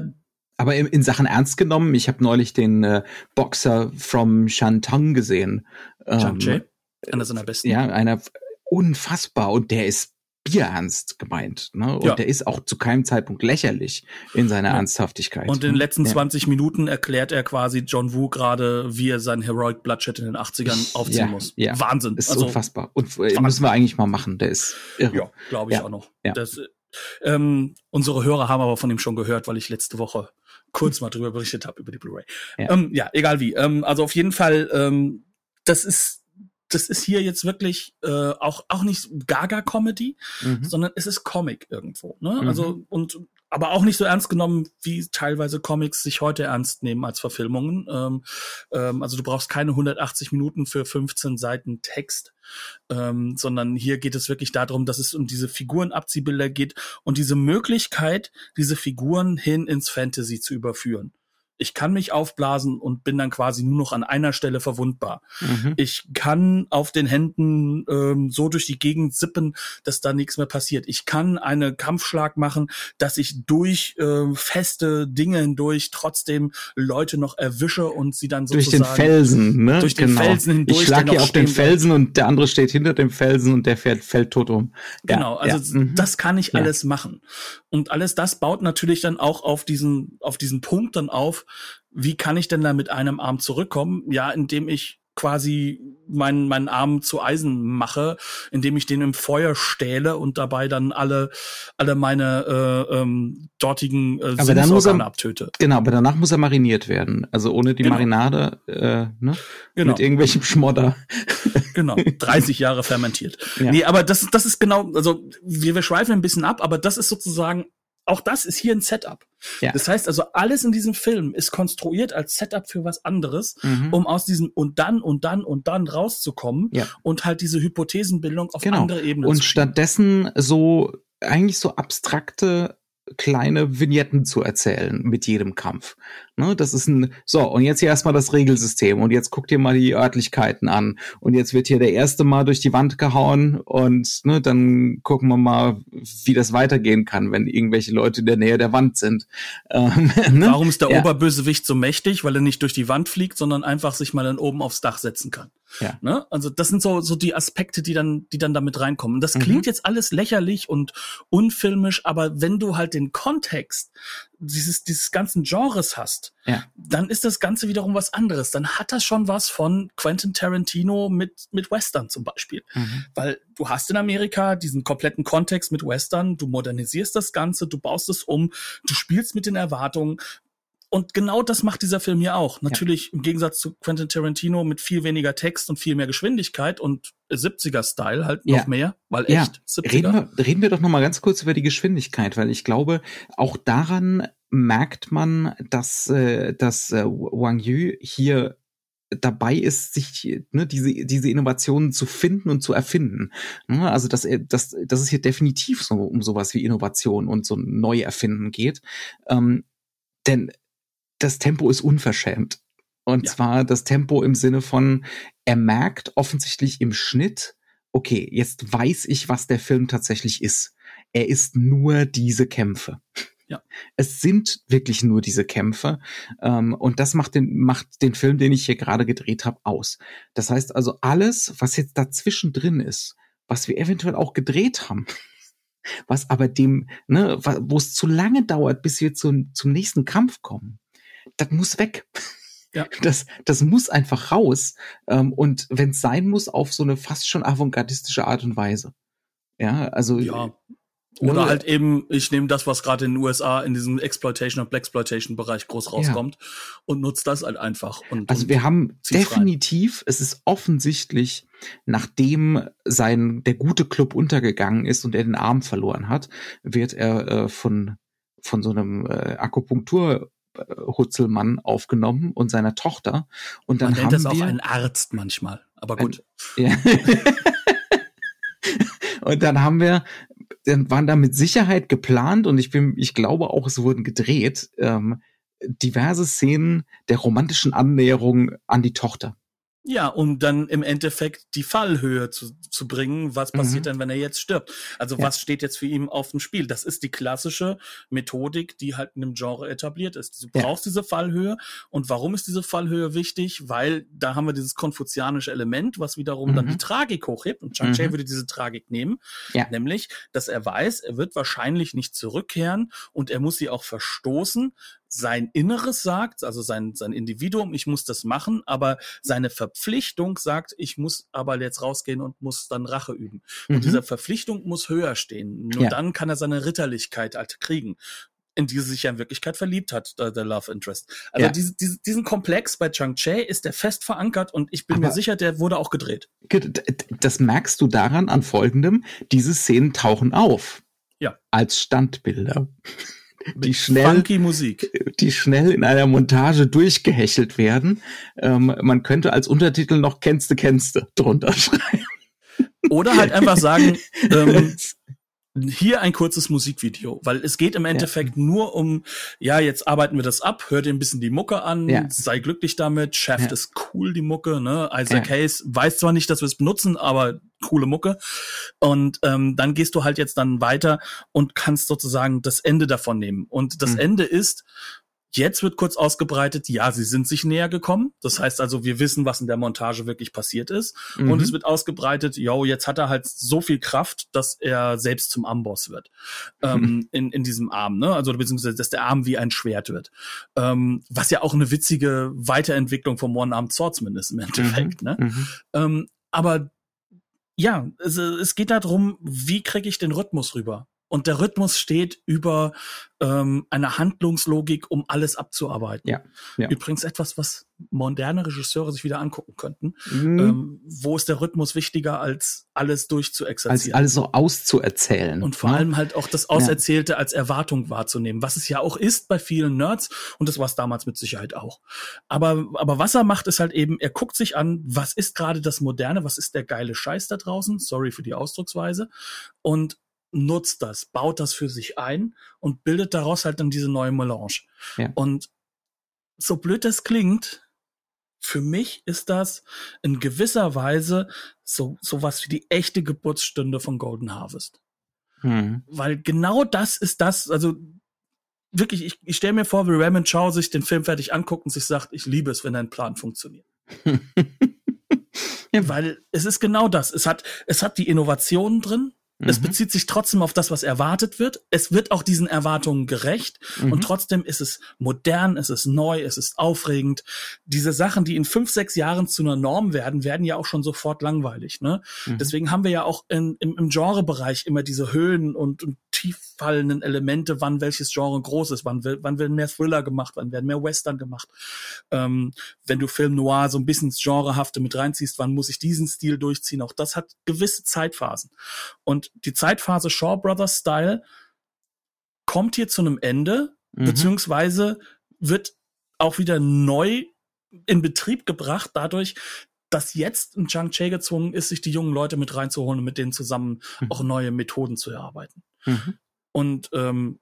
aber in, in Sachen ernst genommen, ich habe neulich den äh, Boxer from Shantang gesehen. Ähm, einer seiner besten. Ja, einer unfassbar und der ist bierernst gemeint. Ne? Und ja. der ist auch zu keinem Zeitpunkt lächerlich in seiner ja. Ernsthaftigkeit. Und in den letzten ja. 20 Minuten erklärt er quasi John Woo gerade, wie er sein Heroic Bloodshed in den 80ern aufziehen muss. Wahnsinn. Ist also, unfassbar. Und äh, müssen wir eigentlich mal machen. Der ist irre. Ja, glaube ich auch noch. Das, ähm, unsere Hörer haben aber von ihm schon gehört, weil ich letzte Woche kurz mal drüber berichtet habe über die Blu-ray. Ja. Ähm, ja, egal wie. Ähm, also auf jeden Fall, ähm, das ist das ist hier jetzt wirklich äh, auch auch nicht Gaga-Comedy, mhm. sondern es ist Comic irgendwo. Ne? Mhm. Also und aber auch nicht so ernst genommen, wie teilweise Comics sich heute ernst nehmen als Verfilmungen. Ähm, ähm, also du brauchst keine 180 Minuten für 15 Seiten Text, ähm, sondern hier geht es wirklich darum, dass es um diese Figurenabziehbilder geht und diese Möglichkeit, diese Figuren hin ins Fantasy zu überführen. Ich kann mich aufblasen und bin dann quasi nur noch an einer Stelle verwundbar. Mhm. Ich kann auf den Händen ähm, so durch die Gegend sippen, dass da nichts mehr passiert. Ich kann einen Kampfschlag machen, dass ich durch äh, feste Dinge hindurch trotzdem Leute noch erwische und sie dann sozusagen durch den Felsen, ne? Durch den genau. Felsen hindurch. Ich schlage hier auf den Felsen und der andere steht hinter dem Felsen und der fährt, fällt tot um. Ja, genau, also ja. das kann ich ja. alles machen. Und alles das baut natürlich dann auch auf diesen, auf diesen Punkt dann auf, wie kann ich denn da mit einem Arm zurückkommen? Ja, indem ich quasi meinen meinen Arm zu Eisen mache, indem ich den im Feuer stähle und dabei dann alle alle meine äh, ähm, dortigen äh, aber dann muss er, abtöte. Genau, aber danach muss er mariniert werden. Also ohne die genau. Marinade äh, ne? Genau. mit irgendwelchem Schmodder. Genau, 30 Jahre fermentiert. Ja. Nee, aber das das ist genau, also wir, wir schweifen ein bisschen ab, aber das ist sozusagen auch das ist hier ein Setup. Ja. Das heißt also, alles in diesem Film ist konstruiert als Setup für was anderes, mhm. um aus diesem und dann und dann und dann rauszukommen ja. und halt diese Hypothesenbildung auf genau. andere Ebenen und zu Und stattdessen so eigentlich so abstrakte kleine Vignetten zu erzählen mit jedem Kampf. Ne, das ist ein, so, und jetzt hier erstmal das Regelsystem und jetzt guck dir mal die Örtlichkeiten an und jetzt wird hier der erste Mal durch die Wand gehauen und ne, dann gucken wir mal, wie das weitergehen kann, wenn irgendwelche Leute in der Nähe der Wand sind. Ähm, ne? Warum ist der ja. Oberbösewicht so mächtig? Weil er nicht durch die Wand fliegt, sondern einfach sich mal dann oben aufs Dach setzen kann. Ja. Ne? Also das sind so, so die Aspekte, die dann, die dann damit reinkommen. Das mhm. klingt jetzt alles lächerlich und unfilmisch, aber wenn du halt den Kontext dieses, dieses ganzen Genres hast, ja. dann ist das Ganze wiederum was anderes. Dann hat das schon was von Quentin Tarantino mit, mit Western zum Beispiel. Mhm. Weil du hast in Amerika diesen kompletten Kontext mit Western, du modernisierst das Ganze, du baust es um, du spielst mit den Erwartungen, und genau das macht dieser Film hier auch. Natürlich ja. im Gegensatz zu Quentin Tarantino mit viel weniger Text und viel mehr Geschwindigkeit und 70er-Style halt noch ja. mehr, weil echt ja. 70er. Reden wir, reden wir doch noch mal ganz kurz über die Geschwindigkeit, weil ich glaube, auch daran merkt man, dass, äh, dass äh, Wang Yu hier dabei ist, sich ne, diese, diese Innovationen zu finden und zu erfinden. Ne, also dass, dass, dass es hier definitiv so um sowas wie Innovation und so Neuerfinden geht. Ähm, denn das Tempo ist unverschämt. Und ja. zwar das Tempo im Sinne von, er merkt offensichtlich im Schnitt, okay, jetzt weiß ich, was der Film tatsächlich ist. Er ist nur diese Kämpfe. Ja. Es sind wirklich nur diese Kämpfe. Ähm, und das macht den, macht den Film, den ich hier gerade gedreht habe, aus. Das heißt also, alles, was jetzt dazwischen drin ist, was wir eventuell auch gedreht haben, was aber dem, ne, wo es zu lange dauert, bis wir zum, zum nächsten Kampf kommen, das muss weg. Ja. Das, das muss einfach raus. Ähm, und wenn es sein muss, auf so eine fast schon avantgardistische Art und Weise. Ja, also ja. Oder halt eben, ich nehme das, was gerade in den USA in diesem Exploitation und Blaxploitation Bereich groß rauskommt ja. und nutze das halt einfach. Und, also wir haben definitiv, rein. es ist offensichtlich, nachdem sein der gute Club untergegangen ist und er den Arm verloren hat, wird er äh, von von so einem äh, Akupunktur Hutzelmann aufgenommen und seiner Tochter. Und dann Man nennt haben das auch ein Arzt manchmal, aber gut. Ein, ja. und dann haben wir dann waren da mit Sicherheit geplant und ich bin, ich glaube auch, es wurden gedreht, ähm, diverse Szenen der romantischen Annäherung an die Tochter. Ja, um dann im Endeffekt die Fallhöhe zu, zu bringen. Was passiert mhm. dann, wenn er jetzt stirbt? Also ja. was steht jetzt für ihn auf dem Spiel? Das ist die klassische Methodik, die halt in einem Genre etabliert ist. Du brauchst ja. diese Fallhöhe. Und warum ist diese Fallhöhe wichtig? Weil da haben wir dieses konfuzianische Element, was wiederum mhm. dann die Tragik hochhebt. Und Chang mhm. würde diese Tragik nehmen. Ja. Nämlich, dass er weiß, er wird wahrscheinlich nicht zurückkehren und er muss sie auch verstoßen, sein Inneres sagt, also sein, sein Individuum, ich muss das machen, aber seine Verpflichtung sagt, ich muss aber jetzt rausgehen und muss dann Rache üben. Mhm. Und diese Verpflichtung muss höher stehen. Nur ja. dann kann er seine Ritterlichkeit halt kriegen in die sich ja in Wirklichkeit verliebt hat, der, der Love Interest. Also ja. diese, diese, diesen Komplex bei Chang Che ist der fest verankert und ich bin Aber mir sicher, der wurde auch gedreht. Das merkst du daran an folgendem, diese Szenen tauchen auf. Ja. Als Standbilder die schnell, die schnell in einer Montage durchgehechelt werden. Ähm, man könnte als Untertitel noch Kennste, Kennste drunter schreiben. Oder halt einfach sagen, ähm, hier ein kurzes Musikvideo, weil es geht im Endeffekt ja. nur um, ja, jetzt arbeiten wir das ab, hör dir ein bisschen die Mucke an, ja. sei glücklich damit, Chef ja. ist cool, die Mucke, ne? Isaac ja. Hayes weiß zwar nicht, dass wir es benutzen, aber coole Mucke. Und ähm, dann gehst du halt jetzt dann weiter und kannst sozusagen das Ende davon nehmen. Und das mhm. Ende ist, Jetzt wird kurz ausgebreitet, ja, sie sind sich näher gekommen. Das heißt also, wir wissen, was in der Montage wirklich passiert ist. Mhm. Und es wird ausgebreitet, yo, jetzt hat er halt so viel Kraft, dass er selbst zum Amboss wird. Mhm. Ähm, in, in diesem Arm, ne? Also beziehungsweise, dass der Arm wie ein Schwert wird. Ähm, was ja auch eine witzige Weiterentwicklung vom One-Armed Swordsman ist im Endeffekt, mhm. ne? Mhm. Ähm, aber ja, es, es geht darum, wie kriege ich den Rhythmus rüber? Und der Rhythmus steht über ähm, eine Handlungslogik, um alles abzuarbeiten. Ja, ja. Übrigens etwas, was moderne Regisseure sich wieder angucken könnten. Mhm. Ähm, wo ist der Rhythmus wichtiger, als alles durchzuexerzieren? Als alles so auszuerzählen. Und vor ne? allem halt auch das Auserzählte ja. als Erwartung wahrzunehmen, was es ja auch ist bei vielen Nerds. Und das war es damals mit Sicherheit auch. Aber, aber was er macht, ist halt eben, er guckt sich an, was ist gerade das Moderne, was ist der geile Scheiß da draußen? Sorry für die Ausdrucksweise. Und nutzt das, baut das für sich ein und bildet daraus halt dann diese neue Melange. Ja. Und so blöd das klingt, für mich ist das in gewisser Weise so sowas wie die echte Geburtsstunde von Golden Harvest. Hm. Weil genau das ist das, also wirklich, ich, ich stelle mir vor, wie Raymond Chow sich den Film fertig anguckt und sich sagt, ich liebe es, wenn ein Plan funktioniert. ja. Weil es ist genau das. Es hat, es hat die Innovationen drin, Mhm. Es bezieht sich trotzdem auf das, was erwartet wird. Es wird auch diesen Erwartungen gerecht mhm. und trotzdem ist es modern, es ist neu, es ist aufregend. Diese Sachen, die in fünf, sechs Jahren zu einer Norm werden, werden ja auch schon sofort langweilig. Ne? Mhm. Deswegen haben wir ja auch in, im, im Genrebereich immer diese Höhen und, und tieffallenden Elemente, wann welches Genre groß ist, wann, wann werden mehr Thriller gemacht, wann werden mehr Western gemacht. Ähm, wenn du Film Noir so ein bisschen ins Genrehafte mit reinziehst, wann muss ich diesen Stil durchziehen? Auch das hat gewisse Zeitphasen. Und die Zeitphase Shaw Brothers Style kommt hier zu einem Ende, mhm. beziehungsweise wird auch wieder neu in Betrieb gebracht, dadurch, dass jetzt ein Chang Che gezwungen ist, sich die jungen Leute mit reinzuholen und mit denen zusammen mhm. auch neue Methoden zu erarbeiten. Mhm. Und ähm,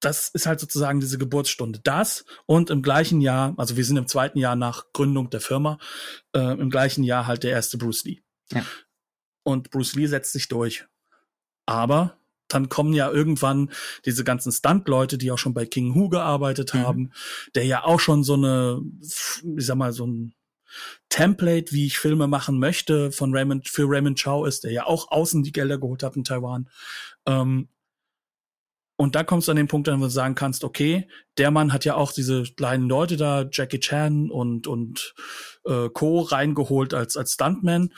das ist halt sozusagen diese Geburtsstunde. Das und im gleichen Jahr, also wir sind im zweiten Jahr nach Gründung der Firma, äh, im gleichen Jahr halt der erste Bruce Lee. Ja. Und Bruce Lee setzt sich durch. Aber dann kommen ja irgendwann diese ganzen Stunt-Leute, die auch schon bei King Hu gearbeitet Mhm. haben, der ja auch schon so eine, ich sag mal, so ein Template, wie ich Filme machen möchte, von Raymond, für Raymond Chow ist, der ja auch außen die Gelder geholt hat in Taiwan. Ähm, und da kommst du an den Punkt, an wo du sagen kannst, okay, der Mann hat ja auch diese kleinen Leute da, Jackie Chan und, und äh, Co. reingeholt als, als Stuntman.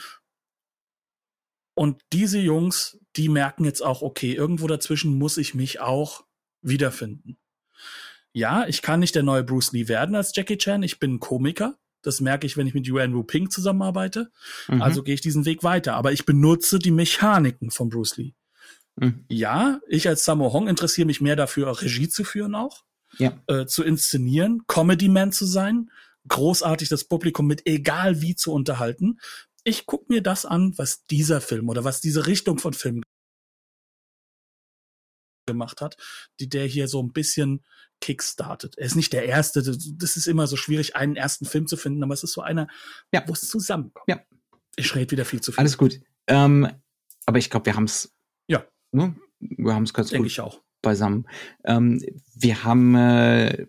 Und diese Jungs, die merken jetzt auch, okay, irgendwo dazwischen muss ich mich auch wiederfinden. Ja, ich kann nicht der neue Bruce Lee werden als Jackie Chan. Ich bin ein Komiker. Das merke ich, wenn ich mit Yuan Wu Ping zusammenarbeite. Mhm. Also gehe ich diesen Weg weiter. Aber ich benutze die Mechaniken von Bruce Lee. Mhm. Ja, ich als Sammo Hong interessiere mich mehr dafür, Regie zu führen auch, Ja. äh, zu inszenieren, Comedy-Man zu sein, großartig das Publikum mit egal wie zu unterhalten. Ich guck mir das an, was dieser Film oder was diese Richtung von Film gemacht hat, die der hier so ein bisschen kickstartet. Er ist nicht der erste, das das ist immer so schwierig, einen ersten Film zu finden, aber es ist so einer, Ja. wo es zusammenkommt. Ja. Ich rede wieder viel zu viel. Alles gut. Ähm, aber ich glaube, wir haben es. Ja. Ne? Wir haben es ganz denke gut ich auch. beisammen. Ähm, wir haben, äh,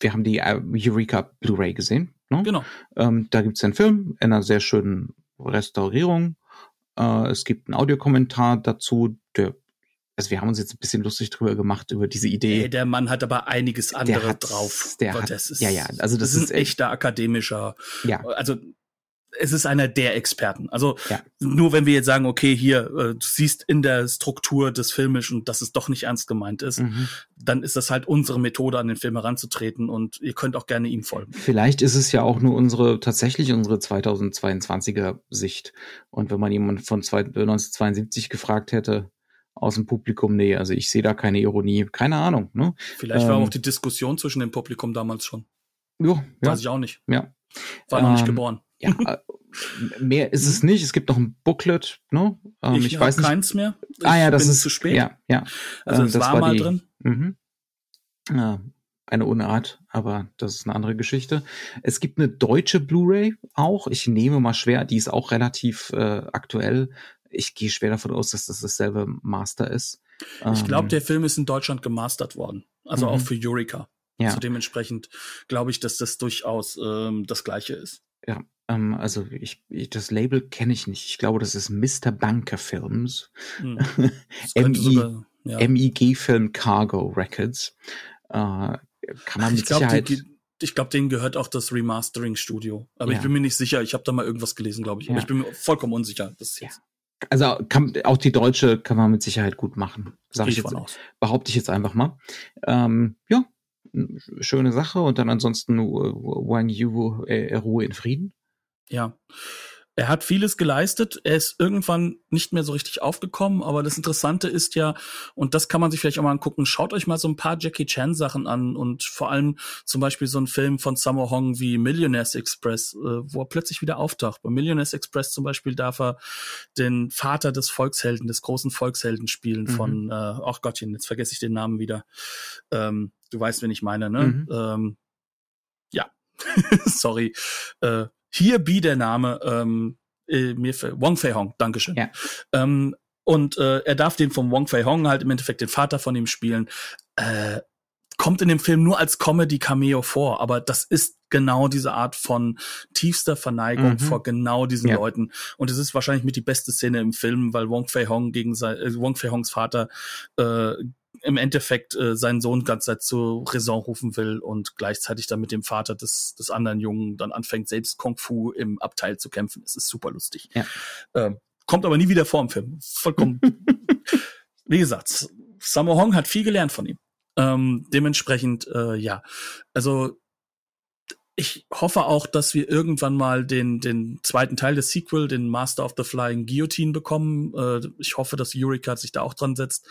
wir haben die äh, Eureka Blu-ray gesehen. Ne? Genau. Ähm, da gibt es einen Film in einer sehr schönen Restaurierung. Äh, es gibt einen Audiokommentar dazu. Der, also wir haben uns jetzt ein bisschen lustig drüber gemacht über diese Idee. Ey, der Mann hat aber einiges andere hat- drauf. der Aber hat- das ist, ja, ja, also das ist ist ein echter akademischer, ja, also es ist einer der Experten. Also Ja. nur wenn wir jetzt sagen, okay, hier, äh, du siehst in der Struktur des Filmischen, dass es doch nicht ernst gemeint ist, mhm. dann ist das halt unsere Methode, an den Film heranzutreten und ihr könnt auch gerne ihm folgen. Vielleicht ist es ja auch nur unsere, tatsächlich unsere 2022er Sicht. Und wenn man jemanden von zwei- 1972 gefragt hätte, aus dem Publikum, nee, also ich sehe da keine Ironie, keine Ahnung, ne? Vielleicht war Ähm. auch die Diskussion zwischen dem Publikum damals schon. Jo, ja, Weiß ich auch nicht. ja. War noch nicht Ähm, geboren. Ja, äh, mehr ist es nicht. Es gibt noch ein Booklet, ne? Ähm, ich ich weiß nicht. keins mehr. Ich ah ja, das ist zu spät. Ja, ja. Also ähm, es war, war mal die- drin. Mhm. Ja, eine Unart, aber das ist eine andere Geschichte. Es gibt eine deutsche Blu-ray auch. Ich nehme mal schwer, die ist auch relativ äh, aktuell. Ich gehe schwer davon aus, dass das dasselbe Master ist. Ich glaube, Ähm, der Film ist in Deutschland gemastert worden. Also Mhm. auch für Eureka. ja, Also dementsprechend glaube ich, dass das durchaus ähm, das Gleiche ist. Ähm, also ich, ich das Label kenne ich nicht. Ich glaube, das ist Mr. Banker Films. Hm. MI ja. MIG Film Cargo Records. Äh, kann man mit ich glaube, Sicherheit. ich glaube, denen gehört auch das Remastering-Studio. Aber Ja. ich bin mir nicht sicher. Ich habe da mal irgendwas gelesen, glaube ich. Aber Ja. ich bin mir vollkommen unsicher. Das jetzt Also kann, auch die deutsche kann man mit Sicherheit gut machen. Sag ich ich jetzt, aus. behaupte ich jetzt einfach mal. Ähm, ja, schöne Sache. Und dann ansonsten äh, Wang Yu äh, Ruhe in Frieden. Ja. Er hat vieles geleistet. Er ist irgendwann nicht mehr so richtig aufgekommen. Aber das Interessante ist ja, und das kann man sich vielleicht auch mal angucken, schaut euch mal so ein paar Jackie Chan Sachen an und vor allem zum Beispiel so ein Film von Sammo Hong wie Millionaires Express, äh, wo er plötzlich wieder auftaucht. Bei Millionaires Express zum Beispiel darf er den Vater des Volkshelden, des großen Volkshelden spielen Mhm. von, äh, ach Gottchen, jetzt vergesse ich den Namen wieder. Ähm, du weißt, wen ich meine, ne? Mhm. Ähm, ja, sorry. Äh, hier be der Name, ähm, äh, mir Wong Fei Hong, Dankeschön. Ja. Ähm, und äh, er darf den von Wong Fei Hong halt im Endeffekt den Vater von ihm spielen. Äh, kommt in dem Film nur als Comedy-Cameo vor, aber das ist genau diese Art von tiefster Verneigung Mhm. vor genau diesen Ja. Leuten. Und es ist wahrscheinlich mit die beste Szene im Film, weil Wong Fei Hong gegen sein, äh, Wong Fei Hongs Vater äh, im Endeffekt äh, seinen Sohn ganz Zeit zur Raison rufen will und gleichzeitig dann mit dem Vater des, des anderen Jungen dann anfängt, selbst Kung Fu im Abteil zu kämpfen. Es ist super lustig. Ja. Ähm, kommt aber nie wieder vor im Film. Vollkommen. Wie gesagt, Sammo Hong hat viel gelernt von ihm. Ähm, dementsprechend, äh, ja. Also ich hoffe auch, dass wir irgendwann mal den, den zweiten Teil des Sequel, den Master of the Flying Guillotine bekommen. Äh, ich hoffe, dass Eureka sich da auch dran setzt,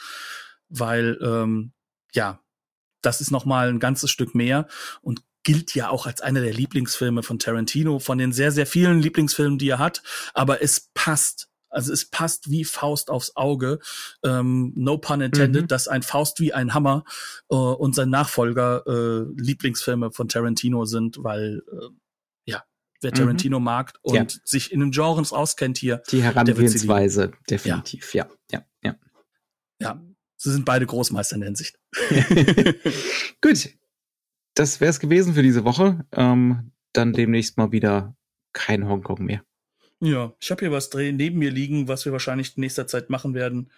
weil ähm, ja, das ist noch mal ein ganzes Stück mehr und gilt ja auch als einer der Lieblingsfilme von Tarantino, von den sehr, sehr vielen Lieblingsfilmen, die er hat. Aber es passt. Also es passt wie Faust aufs Auge. Ähm, no pun intended, Mhm. dass ein Faust wie ein Hammer äh, und sein Nachfolger äh, Lieblingsfilme von Tarantino sind, weil äh, ja, wer Mhm. Tarantino mag und Ja. sich in den Genres auskennt hier, Die Herangehensweise, definitiv, ja, ja, ja. ja, Sie sind beide Großmeister in der Hinsicht. Gut. Das wäre es gewesen für diese Woche. Ähm, dann demnächst mal wieder kein Hongkong mehr. Ja, ich habe hier was neben mir liegen, was wir wahrscheinlich in nächster Zeit machen werden.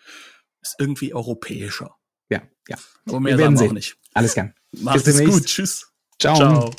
Ist irgendwie europäischer. Ja, ja. Aber mehr wir werden sehen. auch nicht. Alles klar. Macht es gut. Tschüss. Ciao. Ciao.